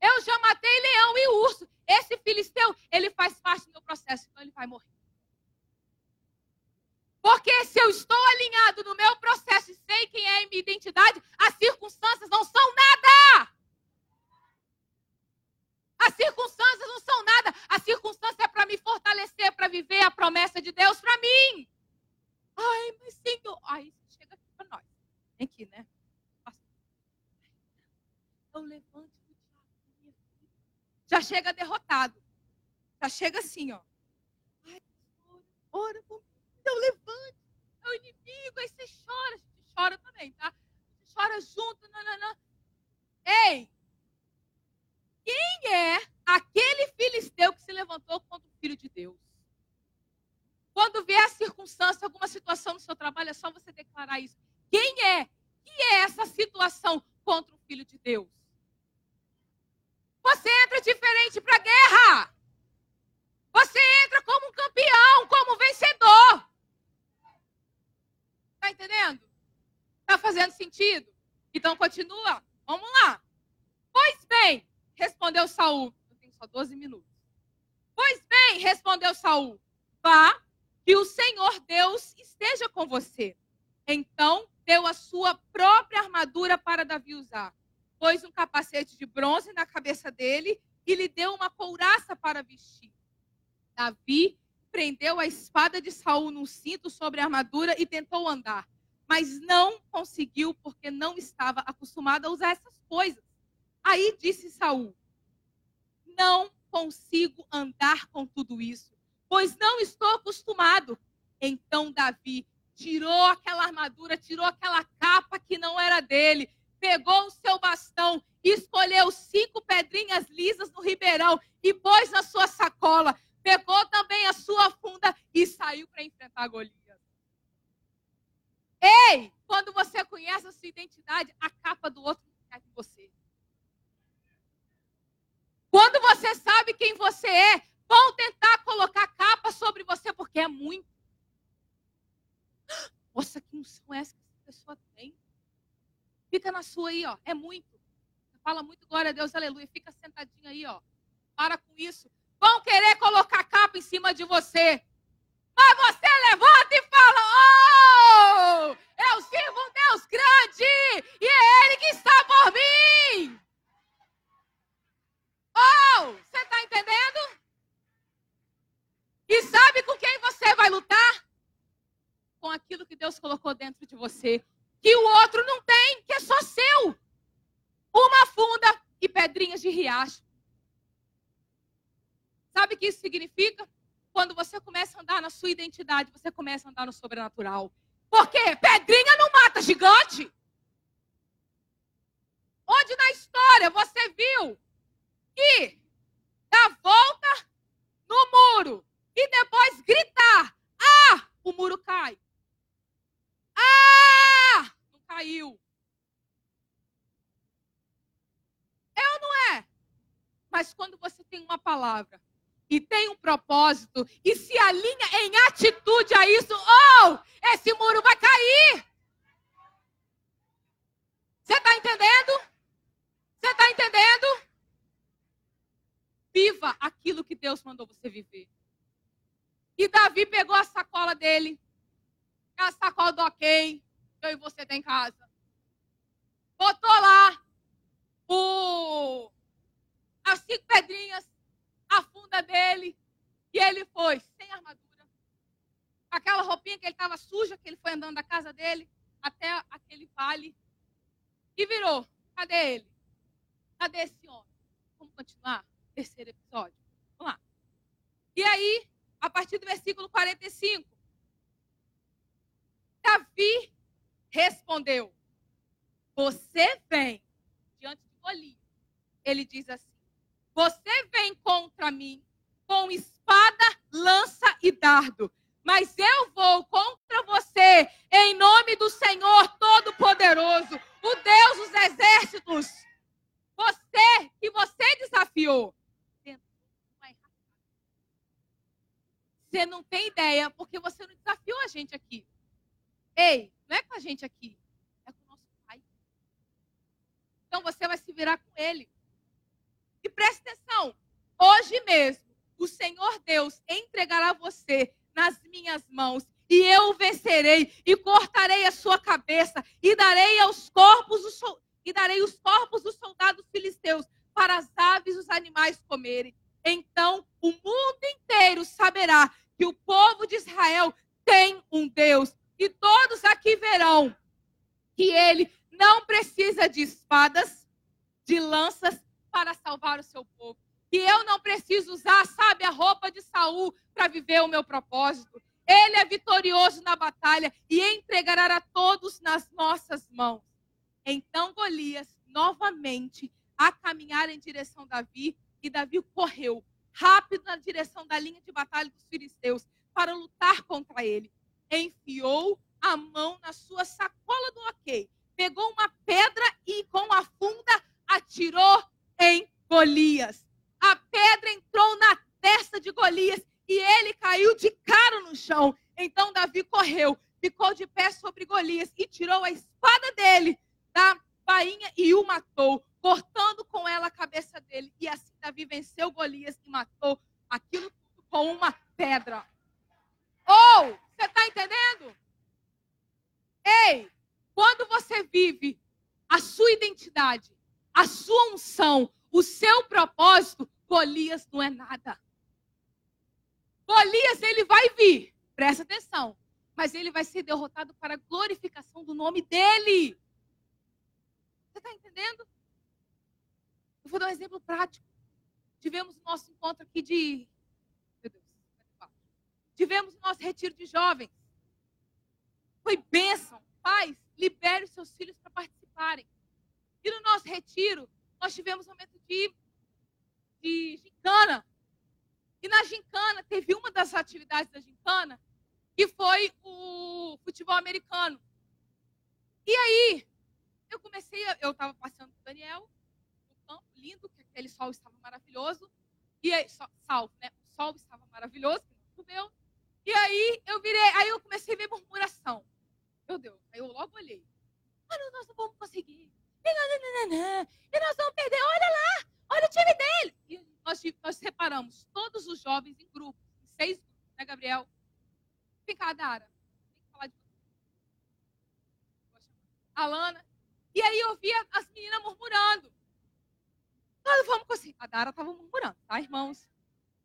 eu já matei leão e urso. Esse filisteu, ele faz parte do meu processo, então ele vai morrer. Porque se eu estou alinhado no meu processo e sei quem é a minha identidade, as circunstâncias não são nada. As circunstâncias não são nada. A circunstância é para me fortalecer, para viver a promessa de Deus para mim. Ai, mas Senhor. Aí chega aqui para nós. Vem aqui, né? Eu levanto o diabo Já chega derrotado. Já chega assim, ó. Ai, ora por mim. Eu levante. É o inimigo. Aí você chora. A gente chora também, tá? Você chora junto. Não, não, não. Ei! Quem é aquele filisteu que se levantou contra o filho de Deus? Quando vê a circunstância, alguma situação no seu trabalho, é só você declarar isso. Quem é? Que é essa situação contra o filho de Deus? Você entra diferente para a guerra. Você entra como um campeão, como um vencedor. Está entendendo? Está fazendo sentido? Então continua. Vamos lá. Pois bem, respondeu Saul. Eu tenho só 12 minutos. Pois bem, respondeu Saul. Vá, que o Senhor Deus esteja com você. Então deu a sua própria armadura para Davi usar. Pôs um capacete de bronze na cabeça dele e lhe deu uma couraça para vestir. Davi prendeu a espada de Saul num cinto sobre a armadura e tentou andar, mas não conseguiu porque não estava acostumado a usar essas coisas. Aí disse Saul: Não consigo andar com tudo isso, pois não estou acostumado. Então Davi tirou aquela armadura, tirou aquela capa que não era dele, pegou o seu bastão, escolheu cinco pedrinhas lisas no ribeirão e pôs na sua sacola pegou também a sua funda e saiu para enfrentar Golias. Ei, quando você conhece a sua identidade, a capa do outro não cai em você. Quando você sabe quem você é, vão tentar colocar capa sobre você porque é muito. Nossa, que unção é essa que essa pessoa tem? Fica na sua aí, ó. É muito. Fala muito glória a Deus, aleluia. Fica sentadinho aí, ó. Para com isso vão querer colocar capa em cima de você. Mas você levanta e fala: Oh, eu sirvo um Deus grande e é Ele que está por mim. Oh, você está entendendo? E sabe com quem você vai lutar? Com aquilo que Deus colocou dentro de você, que o outro não tem, que é só seu. Uma funda e pedrinhas de riacho. Sabe o que isso significa? Quando você começa a andar na sua identidade, você começa a andar no sobrenatural. Porque pedrinha não mata gigante. Onde na história você viu que dar volta no muro e depois gritar: Ah, o muro cai. Ah, não caiu. É ou não é? Mas quando você tem uma palavra e tem um propósito e se alinha em atitude a isso, oh, esse muro vai cair. Você está entendendo? Você está entendendo? Viva aquilo que Deus mandou você viver. E Davi pegou a sacola dele, a sacola do ok, eu e você tem em casa. Botou lá o, as cinco pedrinhas a funda dele. E ele foi sem armadura. Aquela roupinha que ele estava suja, que ele foi andando da casa dele até aquele vale. E virou. Cadê ele? Cadê esse homem? Vamos continuar? Terceiro episódio. Vamos lá. E aí, a partir do versículo 45, Davi respondeu: Você vem diante de Golias. Ele diz assim: você vem contra mim com espada, lança e dardo. Mas eu vou contra você em nome do Senhor Todo-Poderoso, o Deus dos exércitos. Você que você desafiou. Você não tem ideia, porque você não desafiou a gente aqui. Ei, não é com a gente aqui, é com o nosso pai. Então você vai se virar com ele. E preste atenção, hoje mesmo, o Senhor Deus entregará você nas minhas mãos e eu o vencerei e cortarei a sua cabeça e darei aos corpos os, e darei os corpos dos soldados filisteus para as aves e os animais comerem. Então o mundo inteiro saberá que o povo de Israel tem um Deus e todos aqui verão que ele não precisa de espadas, de lanças para salvar o seu povo. Que eu não preciso usar, sabe, a roupa de Saul para viver o meu propósito. Ele é vitorioso na batalha e entregará a todos nas nossas mãos. Então Golias, novamente, a caminhar em direção a Davi, e Davi correu rápido na direção da linha de batalha dos filisteus para lutar contra ele enfiou a mão na sua sacola do ok, pegou uma pedra e com a funda atirou em Golias. A pedra entrou na testa de Golias e ele caiu de cara no chão. Então Davi correu, ficou de pé sobre Golias e tirou a espada dele da bainha e o matou, cortando com ela a cabeça dele. E assim Davi venceu Golias e matou aquilo com uma pedra. Ou, você está entendendo? Ei, quando você vive a sua identidade, a sua unção, o seu propósito, Golias não é nada. Golias, ele vai vir, presta atenção, mas ele vai ser derrotado para a glorificação do nome dele. Você está entendendo? Eu vou dar um exemplo prático. Tivemos nosso encontro aqui de Tivemos o nosso retiro de jovens. Foi bênção. Pais, libere os seus filhos para participarem. E no nosso retiro, nós tivemos um momento de, de gincana. E na gincana, teve uma das atividades da gincana, que foi o futebol americano. E aí, eu comecei, eu estava passeando com o Daniel, no campo lindo, que aquele sol estava maravilhoso. E aí, salvo, né? O sol estava maravilhoso, choveu. E aí eu virei, aí eu comecei a ver murmuração. Meu Deus, aí eu logo olhei. Olha, nós não vamos conseguir. E, nós vamos perder. Olha lá, olha o time dele. E nós, nós separamos todos os jovens em grupos, em seis grupos, né, Gabriel? Vem cá, Dara. Tem que falar de Alana. E aí eu via as meninas murmurando. Nós não vamos conseguir. A Dara estava murmurando, tá, irmãos?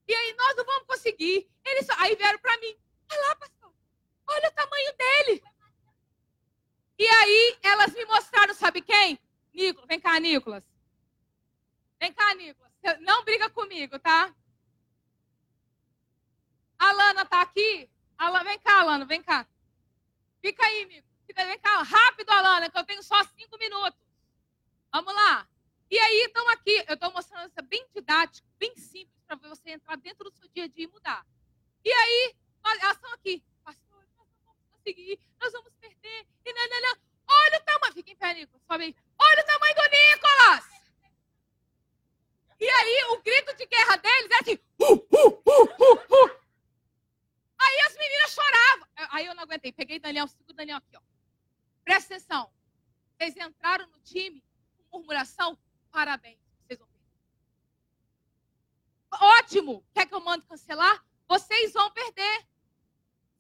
E aí, nós não vamos conseguir. Eles só... Aí vieram para mim. Olha lá, pastor. Olha o tamanho dele. E aí, elas me mostraram, sabe quem? Nicolas. Vem cá, Nicolas. Vem cá, Nicolas. Não briga comigo, tá? A Lana tá aqui? Alana, vem cá, Alana, vem cá. Fica aí, amigo. Vem cá, rápido, Alana, que eu tenho só cinco minutos. Vamos lá. E aí, estamos aqui. Eu estou mostrando isso bem didático, bem simples para você entrar dentro do seu dia a dia e mudar. E aí, elas estão aqui. Pastor, nós não vamos conseguir, nós vamos perder. E não, não, não. Olha o tamanho. Fica em pé, Nicolas. Sobe aí. Olha o tamanho do Nicolas. E aí, o grito de guerra deles é assim. Uh, uh, uh, uh aí as meninas choravam. Aí eu não aguentei. Peguei Daniel, seguro Daniel aqui, ó. Presta atenção. Vocês entraram no time com murmuração? Parabéns ótimo. Quer que eu mande cancelar? Vocês vão perder.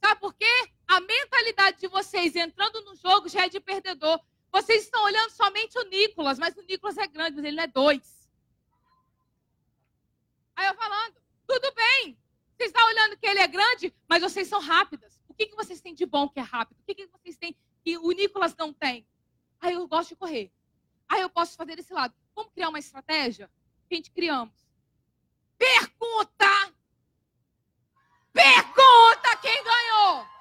Sabe por quê? A mentalidade de vocês entrando no jogo já é de perdedor. Vocês estão olhando somente o Nicolas, mas o Nicolas é grande, mas ele não é dois. Aí eu falando, tudo bem. Vocês estão olhando que ele é grande, mas vocês são rápidas. O que, que vocês têm de bom que é rápido? O que, que vocês têm que o Nicolas não tem? Aí eu gosto de correr. Aí eu posso fazer desse lado. Vamos criar uma estratégia? Que a gente criamos. Pergunta quem ganhou!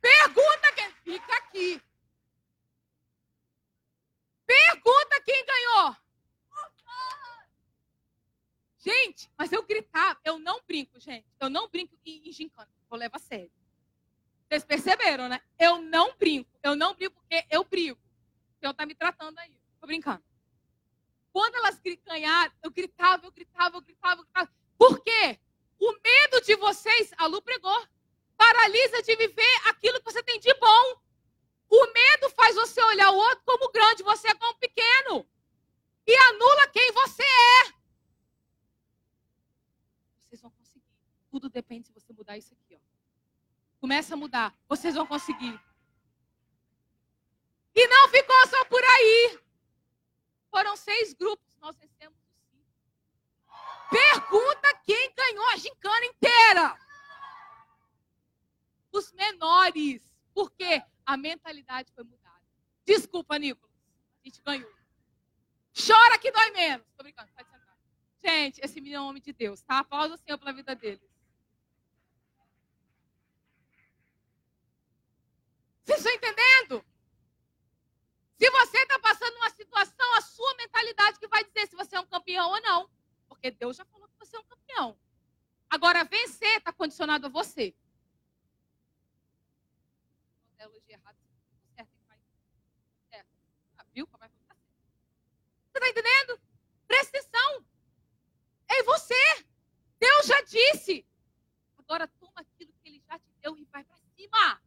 Pergunta quem fica aqui. Brinco, gente. Eu não brinco em, em gincana. Eu levo a sério. Vocês perceberam, né? Eu não brinco. Eu não brinco porque eu brigo. O Senhor tá me tratando aí. Tô brincando. Quando elas ganharam, eu gritava, eu gritava, eu gritava, eu gritava. Por quê? O medo de vocês, a Lu pregou, paralisa de viver aquilo que você tem de bom. O medo faz você olhar o outro como grande, você é como pequeno. E anula quem você é. Vocês vão conseguir. Tudo depende se você mudar isso aqui, ó. Começa a mudar. Vocês vão conseguir. E não ficou só por aí. Foram seis grupos, nós vencemos os cinco. Pergunta quem ganhou a gincana inteira. Os menores. Por quê? A mentalidade foi mudada. Desculpa, Nicolas. A gente ganhou. Chora que dói menos. Tô brincando, pode sentar. Gente, esse menino é um homem de Deus, tá? Aplauda o Senhor pela vida dele. Vocês estão entendendo? Se você está passando uma situação, a sua mentalidade que vai dizer se você é um campeão ou não. Porque Deus já falou que você é um campeão. Agora, vencer está condicionado a você. Errado. Certo, certo. Ah, é tá Você está entendendo? Presta atenção. É você. Deus já disse. Agora toma aquilo que ele já te deu e vai para cima.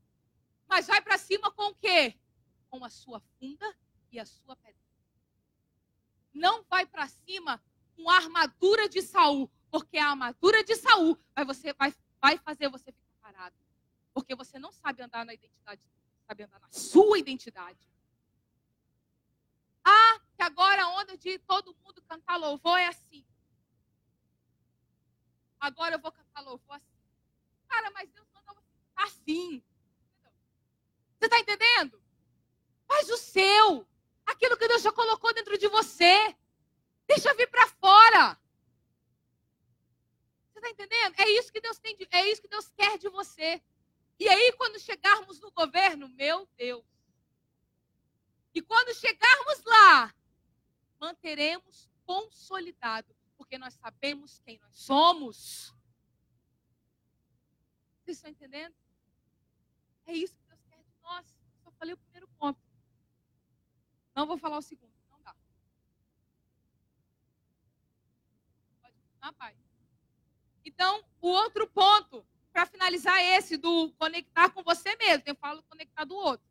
Mas vai para cima com o quê? com a sua funda e a sua pedra. Não vai para cima com a armadura de Saul, porque a armadura de Saul vai, você, vai, vai fazer você ficar parado. Porque você não sabe andar na identidade, sabe andar na sua identidade. Ah, que agora a onda de todo mundo cantar louvor é assim. Agora eu vou cantar louvor assim. Cara, mas Deus mandou você assim. Você está entendendo? Faz o seu. Aquilo que Deus já colocou dentro de você. Deixa vir para fora. Você está entendendo? É isso que Deus tem, de, é isso que Deus quer de você. E aí, quando chegarmos no governo, meu Deus. E quando chegarmos lá, manteremos consolidado, porque nós sabemos quem nós somos. Vocês estão entendendo? É isso que Deus quer de nós. Eu só falei o primeiro ponto. Não vou falar o segundo, não dá. Pode continuar, pai. Então, o outro ponto, para finalizar esse do conectar com você mesmo, eu falo conectar do outro.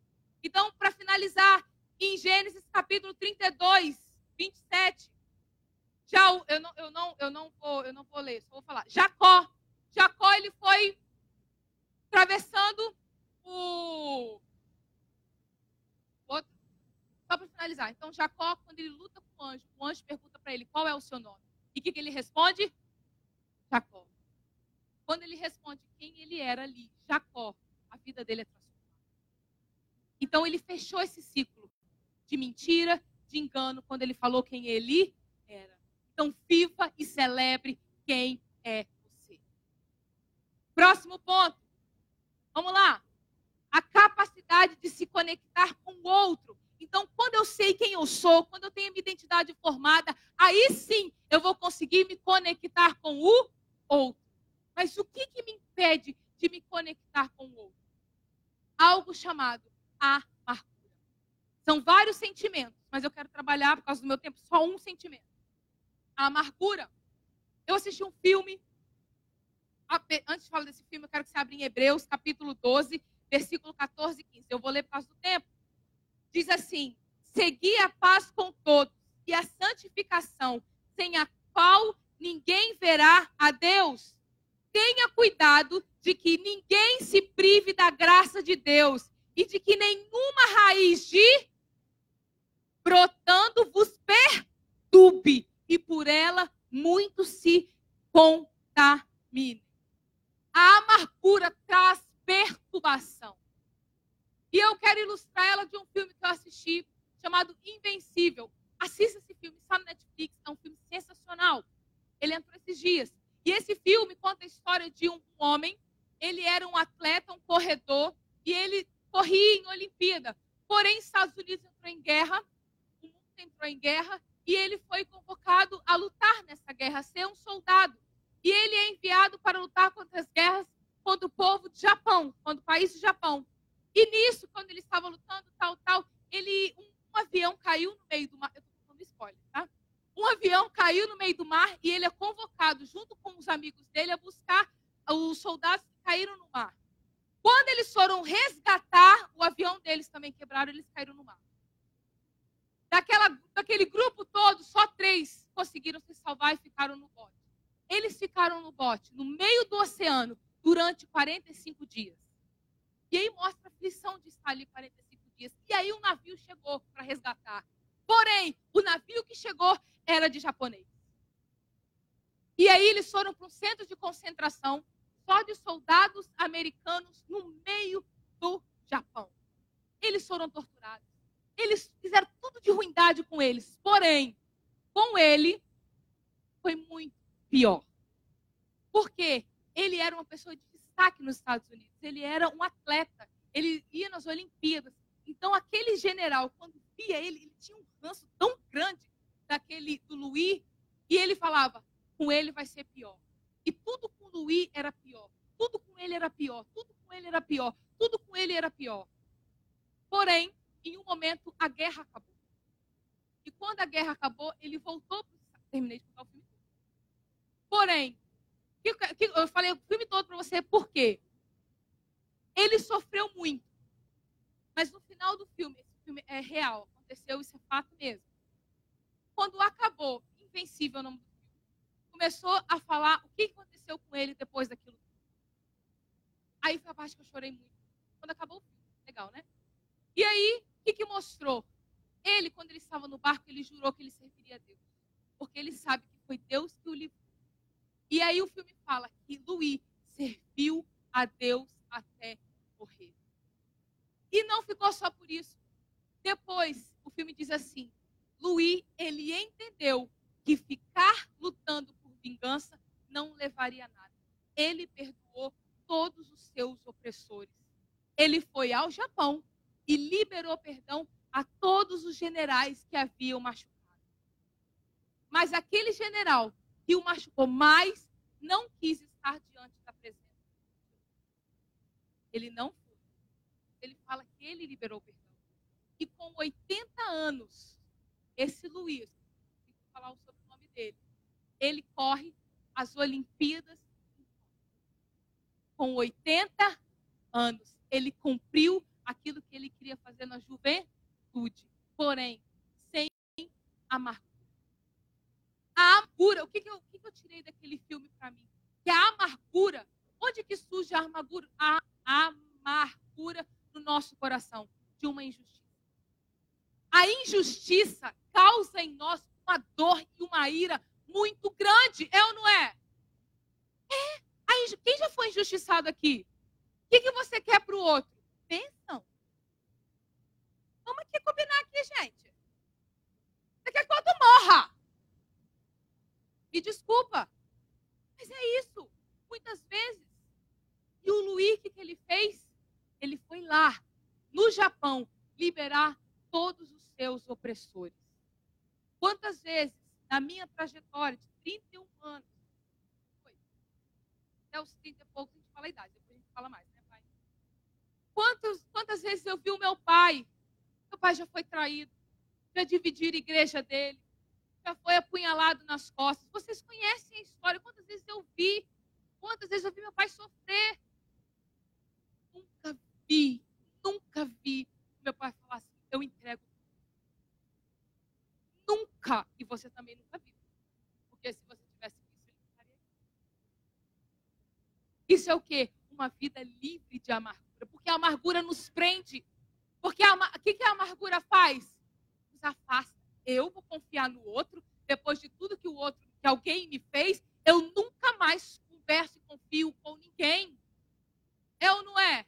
Então, para finalizar, em Gênesis capítulo 32, 27, já eu não, eu não, eu não vou, eu não vou ler, só vou falar. Jacó, Jacó ele foi atravessando o só para finalizar. Então, Jacó, quando ele luta com o anjo, o anjo pergunta para ele qual é o seu nome. E o que, que ele responde? Jacó. Quando ele responde quem ele era ali, Jacó, a vida dele é transformada. Então, ele fechou esse ciclo de mentira, de engano, quando ele falou quem ele era. Então, viva e celebre quem é você. Próximo ponto. Vamos lá. A capacidade de se conectar com o outro. Então, quando eu sei quem eu sou, quando eu tenho minha identidade formada, aí sim eu vou conseguir me conectar com o outro. Mas o que, que me impede de me conectar com o outro? Algo chamado amargura. São vários sentimentos, mas eu quero trabalhar, por causa do meu tempo, só um sentimento. A amargura. Eu assisti um filme. Antes de falar desse filme, eu quero que você abra em Hebreus, capítulo 12, versículo 14 e 15. Eu vou ler por causa do tempo diz assim: segui a paz com todos e a santificação, sem a qual ninguém verá a Deus. Tenha cuidado de que ninguém se prive da graça de Deus e de que nenhuma raiz de brotando vos perturbe e por ela muito se contamine. A amargura traz perturbação. E eu quero ilustrar ela de um filme que eu assisti chamado Invencível. Assista esse filme, está no Netflix, é um filme sensacional. Ele entrou esses dias. E esse filme conta a história de um homem. Ele era um atleta, um corredor, e ele corria em Olimpíada. Porém, Estados Unidos entrou em guerra, o mundo entrou em guerra, e ele foi convocado a lutar nessa guerra, a ser um soldado. E ele é enviado para lutar contra as guerras contra o povo de Japão, contra o país do Japão. E nisso, quando ele estava lutando, tal, tal, ele um, um avião caiu no meio do mar. Eu estou falando spoiler, tá? Um avião caiu no meio do mar e ele é convocado, junto com os amigos dele, a buscar os soldados que caíram no mar. Quando eles foram resgatar, o avião deles também quebraram, eles caíram no mar. Daquela, daquele grupo todo, só três conseguiram se salvar e ficaram no bote. Eles ficaram no bote, no meio do oceano, durante 45 dias. E aí mostra a aflição de estar ali 45 dias. E aí o navio chegou para resgatar. Porém, o navio que chegou era de japonês. E aí eles foram para um centro de concentração só de soldados americanos no meio do Japão. Eles foram torturados. Eles fizeram tudo de ruindade com eles. Porém, com ele foi muito pior. Por quê? Ele era uma pessoa de destaque nos Estados Unidos. Ele era um atleta. Ele ia nas Olimpíadas. Então, aquele general, quando via ele, ele tinha um ranço tão grande daquele do Luiz, e ele falava: com ele vai ser pior. E tudo com Luiz era pior. Tudo com ele era pior. Tudo com ele era pior. Tudo com ele era pior. Porém, em um momento, a guerra acabou. E quando a guerra acabou, ele voltou. Terminei de contar o filme. Porém, eu falei o filme todo para você por quê? Ele sofreu muito. Mas no final do filme, esse filme é real, aconteceu, isso é fato mesmo. Quando acabou, Invencível o nome do filme, começou a falar o que aconteceu com ele depois daquilo. Aí foi a parte que eu chorei muito. Quando acabou o filme. Legal, né? E aí, o que, que mostrou? Ele, quando ele estava no barco, ele jurou que ele serviria a Deus. Porque ele sabe que foi Deus que o livrou e aí o filme fala que Luí serviu a Deus até morrer. E não ficou só por isso. Depois, o filme diz assim: Luí, ele entendeu que ficar lutando por vingança não levaria a nada. Ele perdoou todos os seus opressores. Ele foi ao Japão e liberou perdão a todos os generais que haviam machucado. Mas aquele general que o machucou mais, não quis estar diante da presença. Ele não foi. Ele fala que ele liberou o perdão. E com 80 anos, esse Luiz, vou falar o sobrenome dele, ele corre as Olimpíadas com 80 anos. Ele cumpriu aquilo que ele queria fazer na juventude, porém, sem amargura. A amargura, o que, que, eu, o que, que eu tirei daquele filme para mim? Que a amargura, onde que surge a amargura? A amargura no nosso coração de uma injustiça. A injustiça causa em nós uma dor e uma ira muito grande, é ou não é? É. Quem já foi injustiçado aqui? O que, que você quer para o outro? Pensam. Vamos aqui combinar aqui, gente. Você quer que o outro morra. Me desculpa. Mas é isso. Muitas vezes. E o Luí, o que ele fez? Ele foi lá, no Japão, liberar todos os seus opressores. Quantas vezes, na minha trajetória de 31 anos, foi, até os 30 e poucos a gente fala a idade, depois a gente fala mais, né, pai? Quantas, quantas vezes eu vi o meu pai? Meu pai já foi traído, já dividiram a igreja dele, já foi apunhalado nas costas. Vocês conhecem a história. Quantas vezes eu vi? Quantas vezes eu vi meu pai sofrer? Nunca vi, nunca vi meu pai falar assim: eu entrego. Nunca. E você também nunca viu. Porque se você tivesse visto, ele estaria aqui. Isso é o quê? Uma vida livre de amargura. Porque a amargura nos prende. Porque o que, que a amargura faz? Nos afasta eu vou confiar no outro, depois de tudo que o outro, que alguém me fez, eu nunca mais converso e confio com ninguém. É ou não é?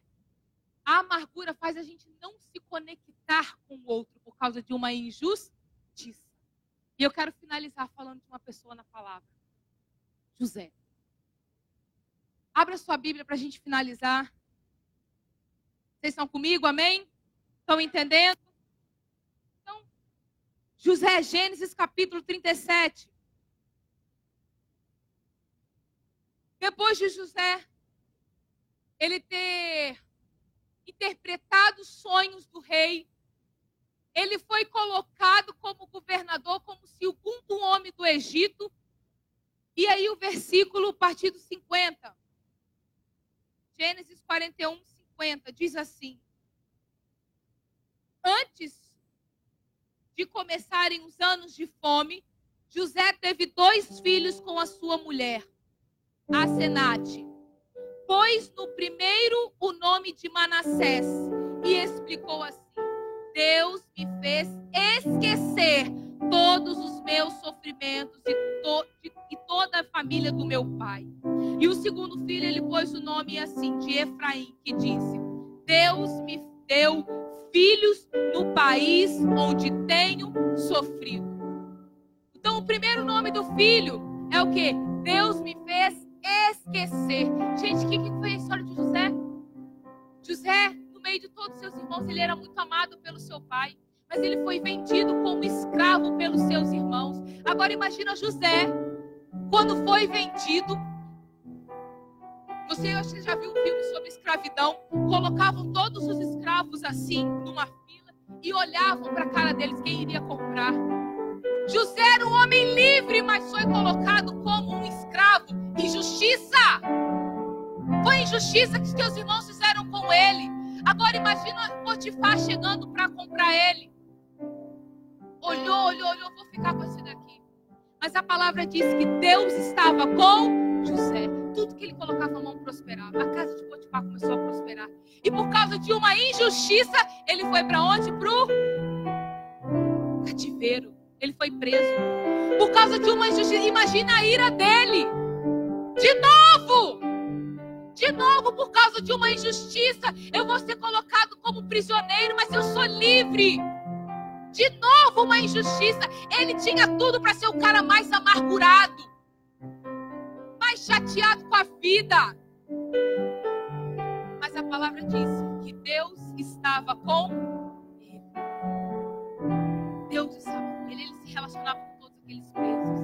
A amargura faz a gente não se conectar com o outro por causa de uma injustiça. E eu quero finalizar falando de uma pessoa na palavra. José. Abra sua Bíblia para a gente finalizar. Vocês estão comigo? Amém? Estão entendendo? José, Gênesis capítulo 37. Depois de José, ele ter interpretado os sonhos do rei, ele foi colocado como governador, como segundo homem do Egito. E aí o versículo, partido 50, Gênesis 41, 50, diz assim: Antes de começarem os anos de fome, José teve dois filhos com a sua mulher, Asenate. Pôs no primeiro o nome de Manassés e explicou assim: Deus me fez esquecer todos os meus sofrimentos e, to, e, toda a família do meu pai. E o segundo filho, ele pôs o nome assim, de Efraim, que disse: Deus me deu filhos no país onde tenho sofrido. Então, o primeiro nome do filho é o que? Deus me fez esquecer. Gente, o que, que foi a história de José? José, no meio de todos os seus irmãos, ele era muito amado pelo seu pai mas ele foi vendido como escravo pelos seus irmãos. Agora imagina José, quando foi vendido. Você, já viu um filme sobre escravidão? Colocavam todos os escravos assim, numa fila, e olhavam para a cara deles quem iria comprar. José era um homem livre, mas foi colocado como um escravo. Injustiça! Foi injustiça que seus irmãos fizeram com ele. Agora imagina Potifar chegando para comprar ele olhou, olhou, olhou, vou ficar com esse daqui. Mas a palavra diz que Deus estava com José. Tudo que ele colocava a mão prosperava. A casa de Potifar começou a prosperar. E por causa de uma injustiça, ele foi para onde? Pro cativeiro. Ele foi preso. Por causa de uma injustiça. Imagina a ira dele. De novo! De novo, por causa de uma injustiça, eu vou ser colocado como prisioneiro, mas eu sou livre. De novo, uma injustiça. Ele tinha tudo para ser o cara mais amargurado, chateado com a vida. Mas a palavra diz que Deus estava com ele. Deus estava com ele. Ele se relacionava com todos aqueles presos.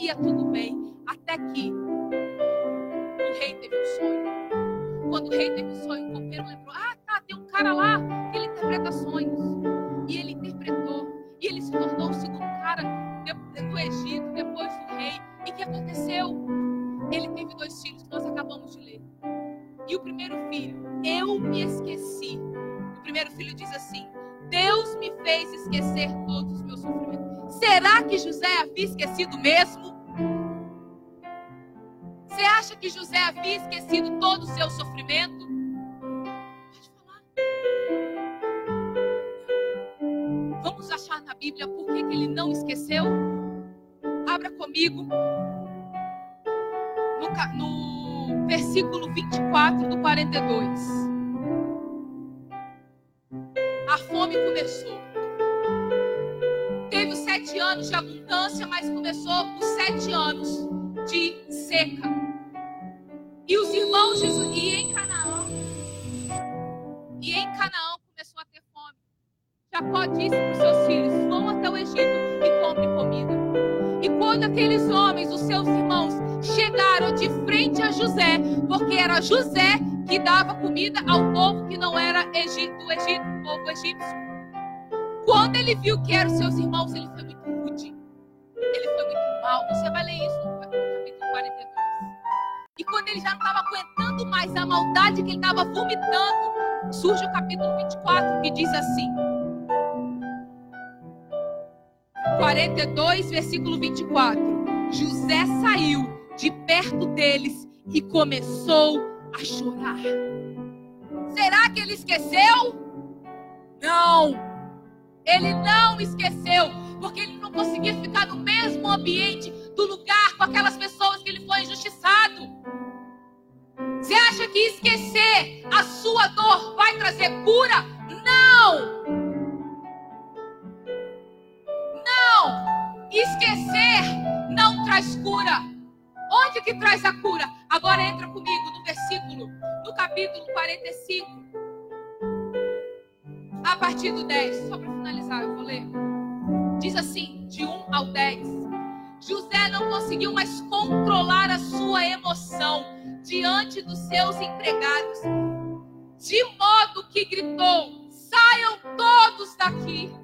Ia tudo bem. Até que o rei teve um sonho. Quando o rei teve um sonho, o copeiro lembrou: Ah, tá, tem um cara lá que ele interpreta sonhos. E ele e ele se tornou o segundo cara do Egito, depois do rei. E o que aconteceu? Ele teve dois filhos que nós acabamos de ler. E o primeiro filho, eu me esqueci. O primeiro filho diz assim: Deus me fez esquecer todos os meus sofrimentos. Será que José havia esquecido mesmo? Você acha que José havia esquecido todo o seu sofrimento? na Bíblia por que, ele não esqueceu? Abra comigo no, no versículo 24 do 42. A fome começou. Teve os sete anos de abundância, mas começou os sete anos de seca. E os irmãos de e em Canaã, e em Canaã começou a ter fome. Jacó disse para os seus filhos: vão até o Egito e comprem comida. E quando aqueles homens, os seus irmãos, chegaram de frente a José, porque era José que dava comida ao povo que não era Egito, Egito, povo egípcio. Quando ele viu que eram seus irmãos, ele foi muito rude. Ele foi muito mal. Você vai ler isso no capítulo 42. E quando ele já não estava aguentando mais a maldade que ele estava vomitando, surge o capítulo 24 que diz assim: 42, versículo 24. José saiu de perto deles e começou a chorar. Será que ele esqueceu? Não. Ele não esqueceu, porque ele não conseguia ficar no mesmo ambiente do lugar com aquelas pessoas que ele foi injustiçado. Você acha que esquecer a sua dor vai trazer cura? Não! Traz cura. Onde que traz a cura? Agora entra comigo no versículo, no capítulo 45. A partir do 10, só para finalizar, eu vou ler. Diz assim, de 1 ao 10. José não conseguiu mais controlar a sua emoção. diante dos seus empregados, de modo que gritou: saiam todos daqui.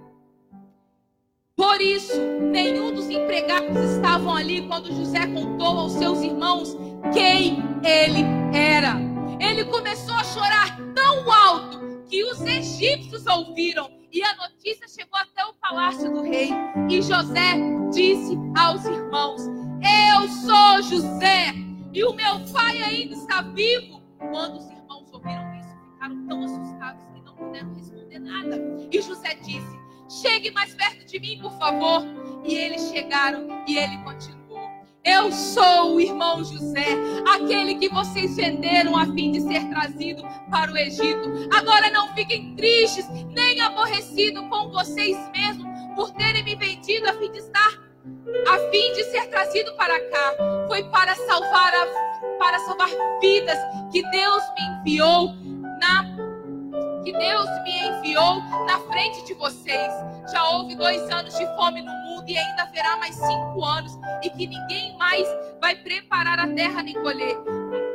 Por isso, nenhum dos empregados estavam ali quando José contou aos seus irmãos quem ele era. Ele começou a chorar tão alto que os egípcios ouviram e a notícia chegou até o palácio do rei. E José disse aos irmãos: Eu sou José e o meu pai ainda está vivo. Quando os irmãos ouviram isso, ficaram tão assustados que não puderam responder nada. E José disse: Chegue mais perto de mim, por favor. E eles chegaram e ele continuou. Eu sou o irmão José, aquele que vocês venderam a fim de ser trazido para o Egito. Agora não fiquem tristes nem aborrecidos com vocês mesmos por terem me vendido a fim de estar a fim de ser trazido para cá. Foi para salvar a, para salvar vidas que Deus me enviou na que Deus me enviou na frente de vocês. Já houve dois anos de fome no mundo e ainda haverá mais cinco anos, e que ninguém mais vai preparar a terra nem colher.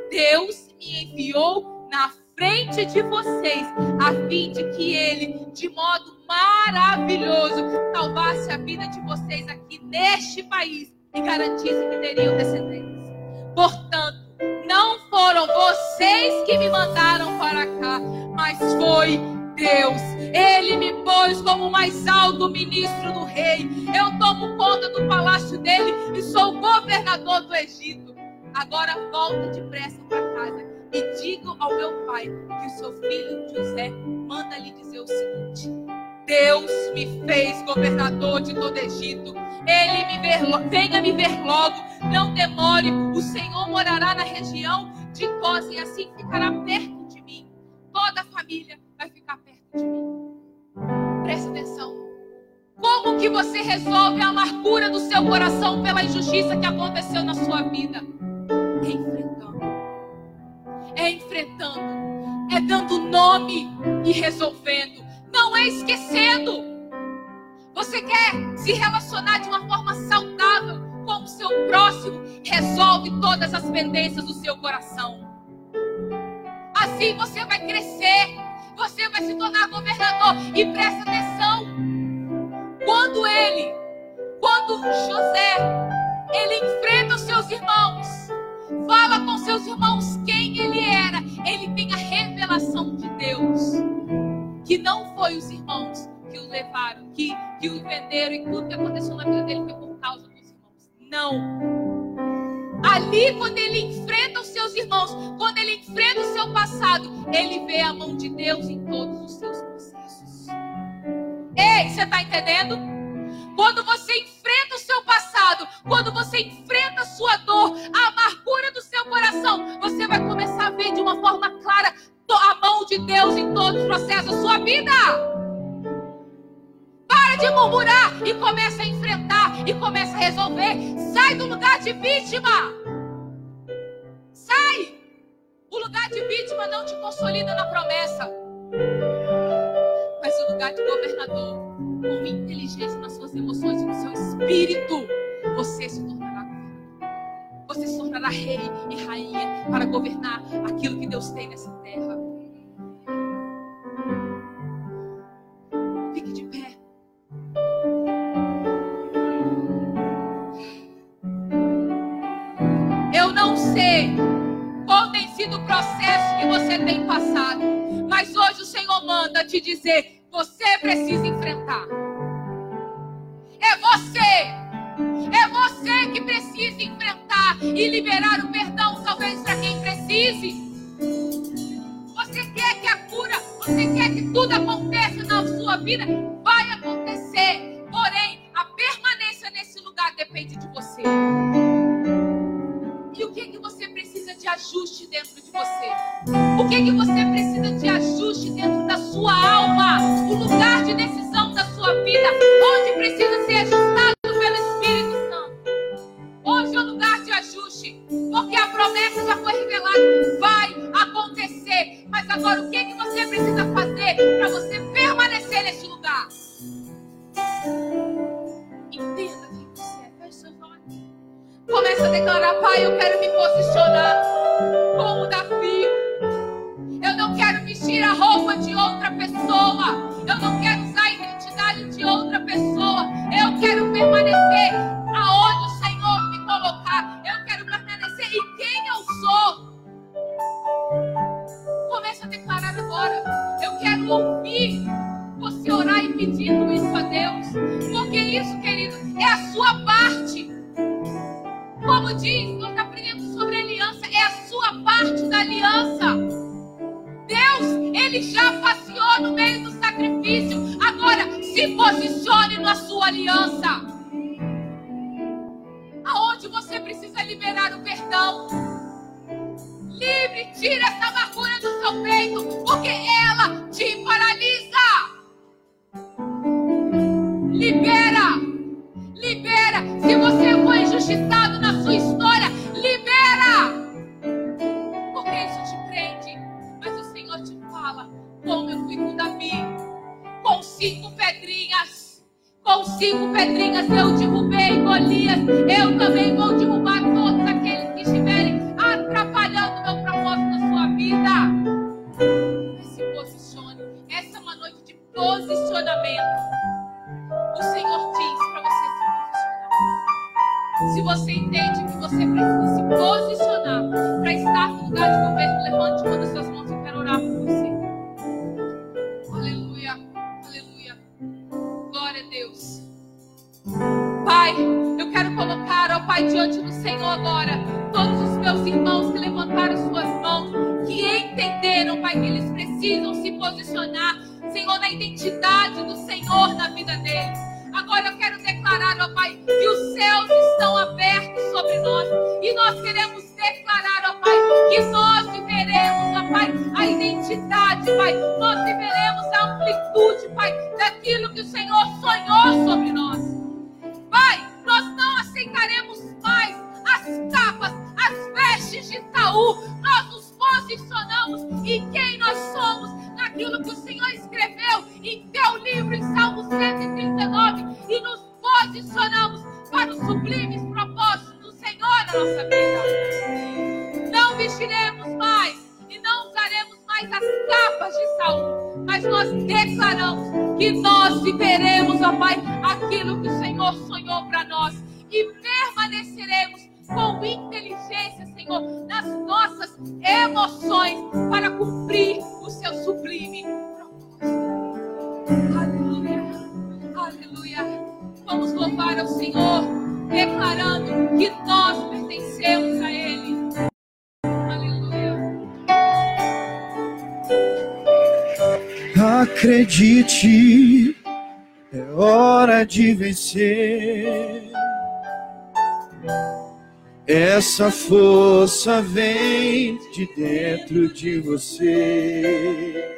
Deus me enviou na frente de vocês, a fim de que Ele, de modo maravilhoso, salvasse a vida de vocês aqui neste país e garantisse que teriam descendentes. Portanto, não foram vocês que me mandaram para cá, mas foi Deus. Ele me pôs como mais alto ministro do rei. Eu tomo conta do palácio dele e sou governador do Egito. Agora volta depressa para casa e diga ao meu pai que o seu filho José manda lhe dizer o seguinte: Deus me fez governador de todo Egito. Ele me ver, venha me ver logo. Não demore. O Senhor morará na região de Cós e assim ficará perto de mim. Toda a família vai ficar perto de mim. Presta atenção. Como que você resolve a amargura do seu coração pela injustiça que aconteceu na sua vida? É enfrentando. É enfrentando. É dando nome e resolvendo. Não é esquecendo. Você quer se relacionar de uma forma saudável seu próximo? Resolve todas as pendências do seu coração. Assim você vai crescer. Você vai se tornar governador. E presta atenção. Quando ele, quando José, ele enfrenta os seus irmãos, fala com seus irmãos quem ele era, ele tem a revelação de Deus. Que não foi os irmãos que o levaram, que, que o venderam e tudo que aconteceu na vida dele foi por. Não. Ali, quando ele enfrenta os seus irmãos, quando ele enfrenta o seu passado, ele vê a mão de Deus em todos os seus processos. Ei, você está entendendo? Quando você enfrenta o seu passado, quando você enfrenta a sua dor, a amargura do seu coração, você vai começar a ver de uma forma clara a mão de Deus em todos os processos da sua vida. Para de murmurar e começa a enfrentar e começa a resolver. Sai do lugar de vítima. Sai. O lugar de vítima não te consolida na promessa. Mas o lugar de governador, com inteligência nas suas emoções e no seu espírito, você se tornará você se tornará rei e rainha para governar aquilo que Deus tem nessa terra. Qual tem sido o processo que você tem passado, mas hoje o Senhor manda te dizer: você precisa enfrentar. É você. É você que precisa enfrentar e liberar o perdão, talvez para quem precise. Você quer que a cura, você quer que tudo aconteça na sua vida? Vai acontecer. Ajuste dentro de você? O que que você precisa de ajuste dentro precisam se posicionar, Senhor, na identidade do Senhor na vida deles. Agora eu quero declarar, ó Pai, que os céus estão abertos sobre nós e nós queremos declarar, ó Pai, que nós viveremos, ó Pai, a identidade, Pai, nós viveremos a amplitude, Pai, daquilo que o Senhor sonhou sobre nós. Pai, nós não aceitaremos mais as capas, as vestes de Saul. Nós nos posicionamos em quem nós somos, naquilo que o Senhor escreveu em teu livro, em Salmo 139, e nos posicionamos para os sublimes propósitos do Senhor na nossa vida. Não vestiremos mais e não usaremos mais as capas de Saul, mas nós declaramos que nós viveremos, ó Pai, aquilo que o Senhor sonhou para nós e permaneceremos com inteligência, Senhor, nas nossas emoções para cumprir o seu sublime propósito. Aleluia, aleluia. Vamos louvar ao Senhor, declarando que nós pertencemos a Ele. Aleluia. Acredite, é hora de vencer. Essa força vem de dentro de você.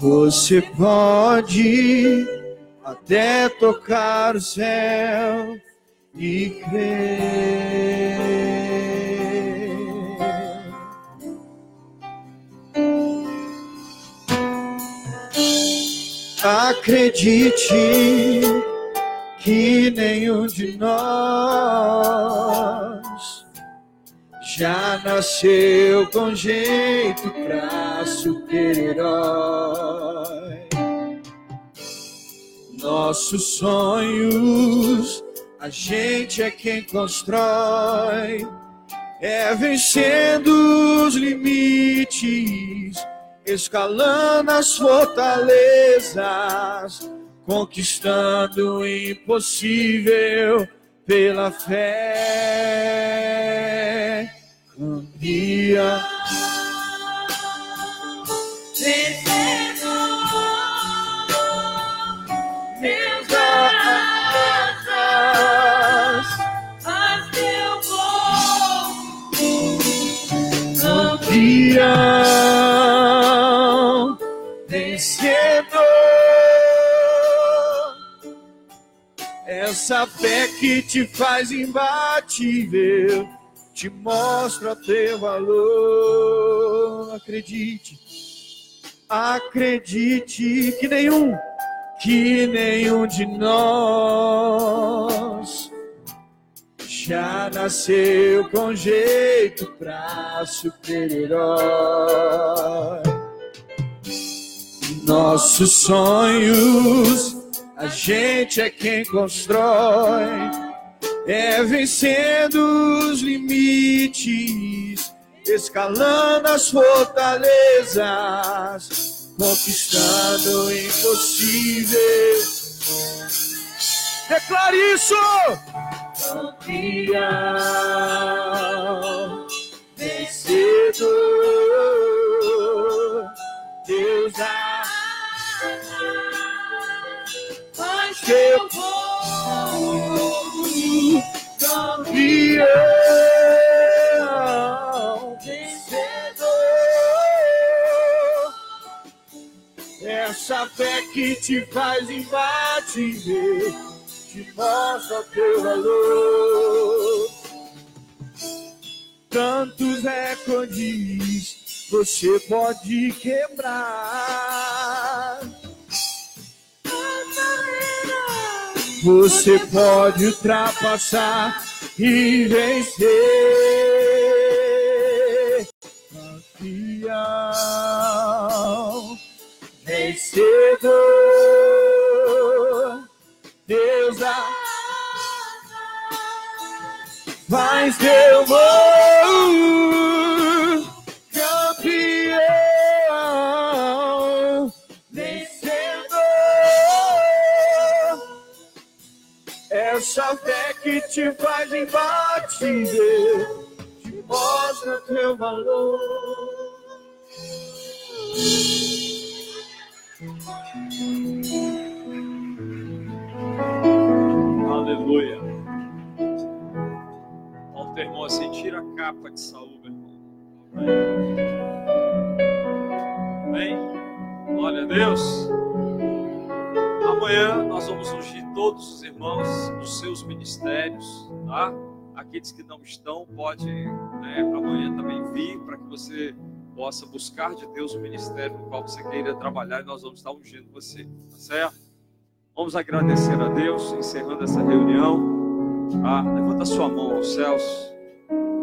Você pode até tocar o céu e crer. Acredite que nenhum de nós já nasceu com jeito pra super-herói. Nossos sonhos, a gente é quem constrói, é vencendo os limites, escalando as fortalezas, conquistando o impossível pela fé. Um dia Essa fé que te faz imbatível, te mostra teu valor. Acredite, acredite que nenhum, que nenhum de nós já nasceu com jeito pra super-herói. Nossos sonhos, a gente é quem constrói, é vencendo os limites, escalando as fortalezas, conquistando o impossível. Declare isso! Campeão, vencedor, Povo campeão, vencedor. Essa fé que te faz imbatível, te mostra teu valor. Tantos recordes você pode quebrar. Você pode ultrapassar e vencer. Campeão, vencedor, Deus dá. Faz teu amor, Essa fé que te faz imbatível, te mostra teu valor. Aleluia. Ó, teu irmão assim, tira a capa de Saúl, irmão. Amém? Glória a Deus. Amanhã nós vamos ungir todos os irmãos dos seus ministérios, tá? Aqueles que não estão, pode né, amanhã também vir para que você possa buscar de Deus o ministério no qual você queira trabalhar e nós vamos estar ungindo você, tá certo? Vamos agradecer a Deus, encerrando essa reunião. Ah, levanta sua mão aos céus.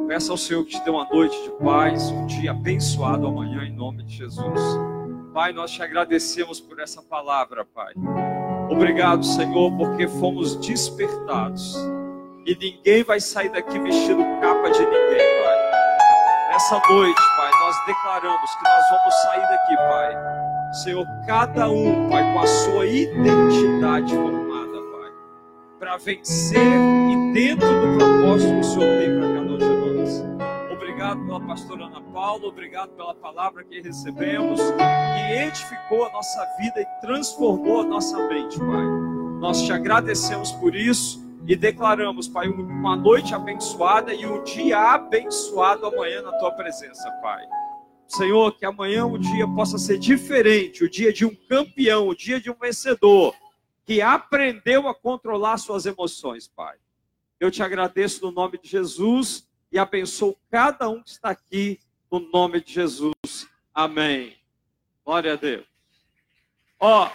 Peça ao Senhor que te dê uma noite de paz, um dia abençoado amanhã, em nome de Jesus. Pai, nós te agradecemos por essa palavra, Pai. Obrigado, Senhor, porque fomos despertados. E ninguém vai sair daqui vestindo capa de ninguém, Pai. Nessa noite, Pai, nós declaramos que nós vamos sair daqui, Pai. Senhor, cada um, Pai, com a sua identidade formada, Pai, para vencer e dentro do propósito que o Senhor tem para cada um de nós. Obrigado pela pastora Ana Paula, obrigado pela palavra que recebemos, que edificou a nossa vida e transformou a nossa mente, Pai. Nós te agradecemos por isso e declaramos, Pai, uma noite abençoada e um dia abençoado amanhã na tua presença, Pai. Senhor, que amanhã o dia possa ser diferente, o dia de um campeão, o dia de um vencedor, que aprendeu a controlar suas emoções, Pai. Eu te agradeço no nome de Jesus e abençoo cada um que está aqui no nome de Jesus. Amém. Glória a Deus. Ó,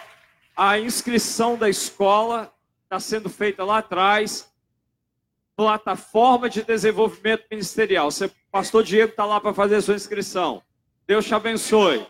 a inscrição da escola está sendo feita lá atrás. Plataforma de desenvolvimento ministerial. Você, pastor Diego está lá para fazer a sua inscrição. Deus te abençoe.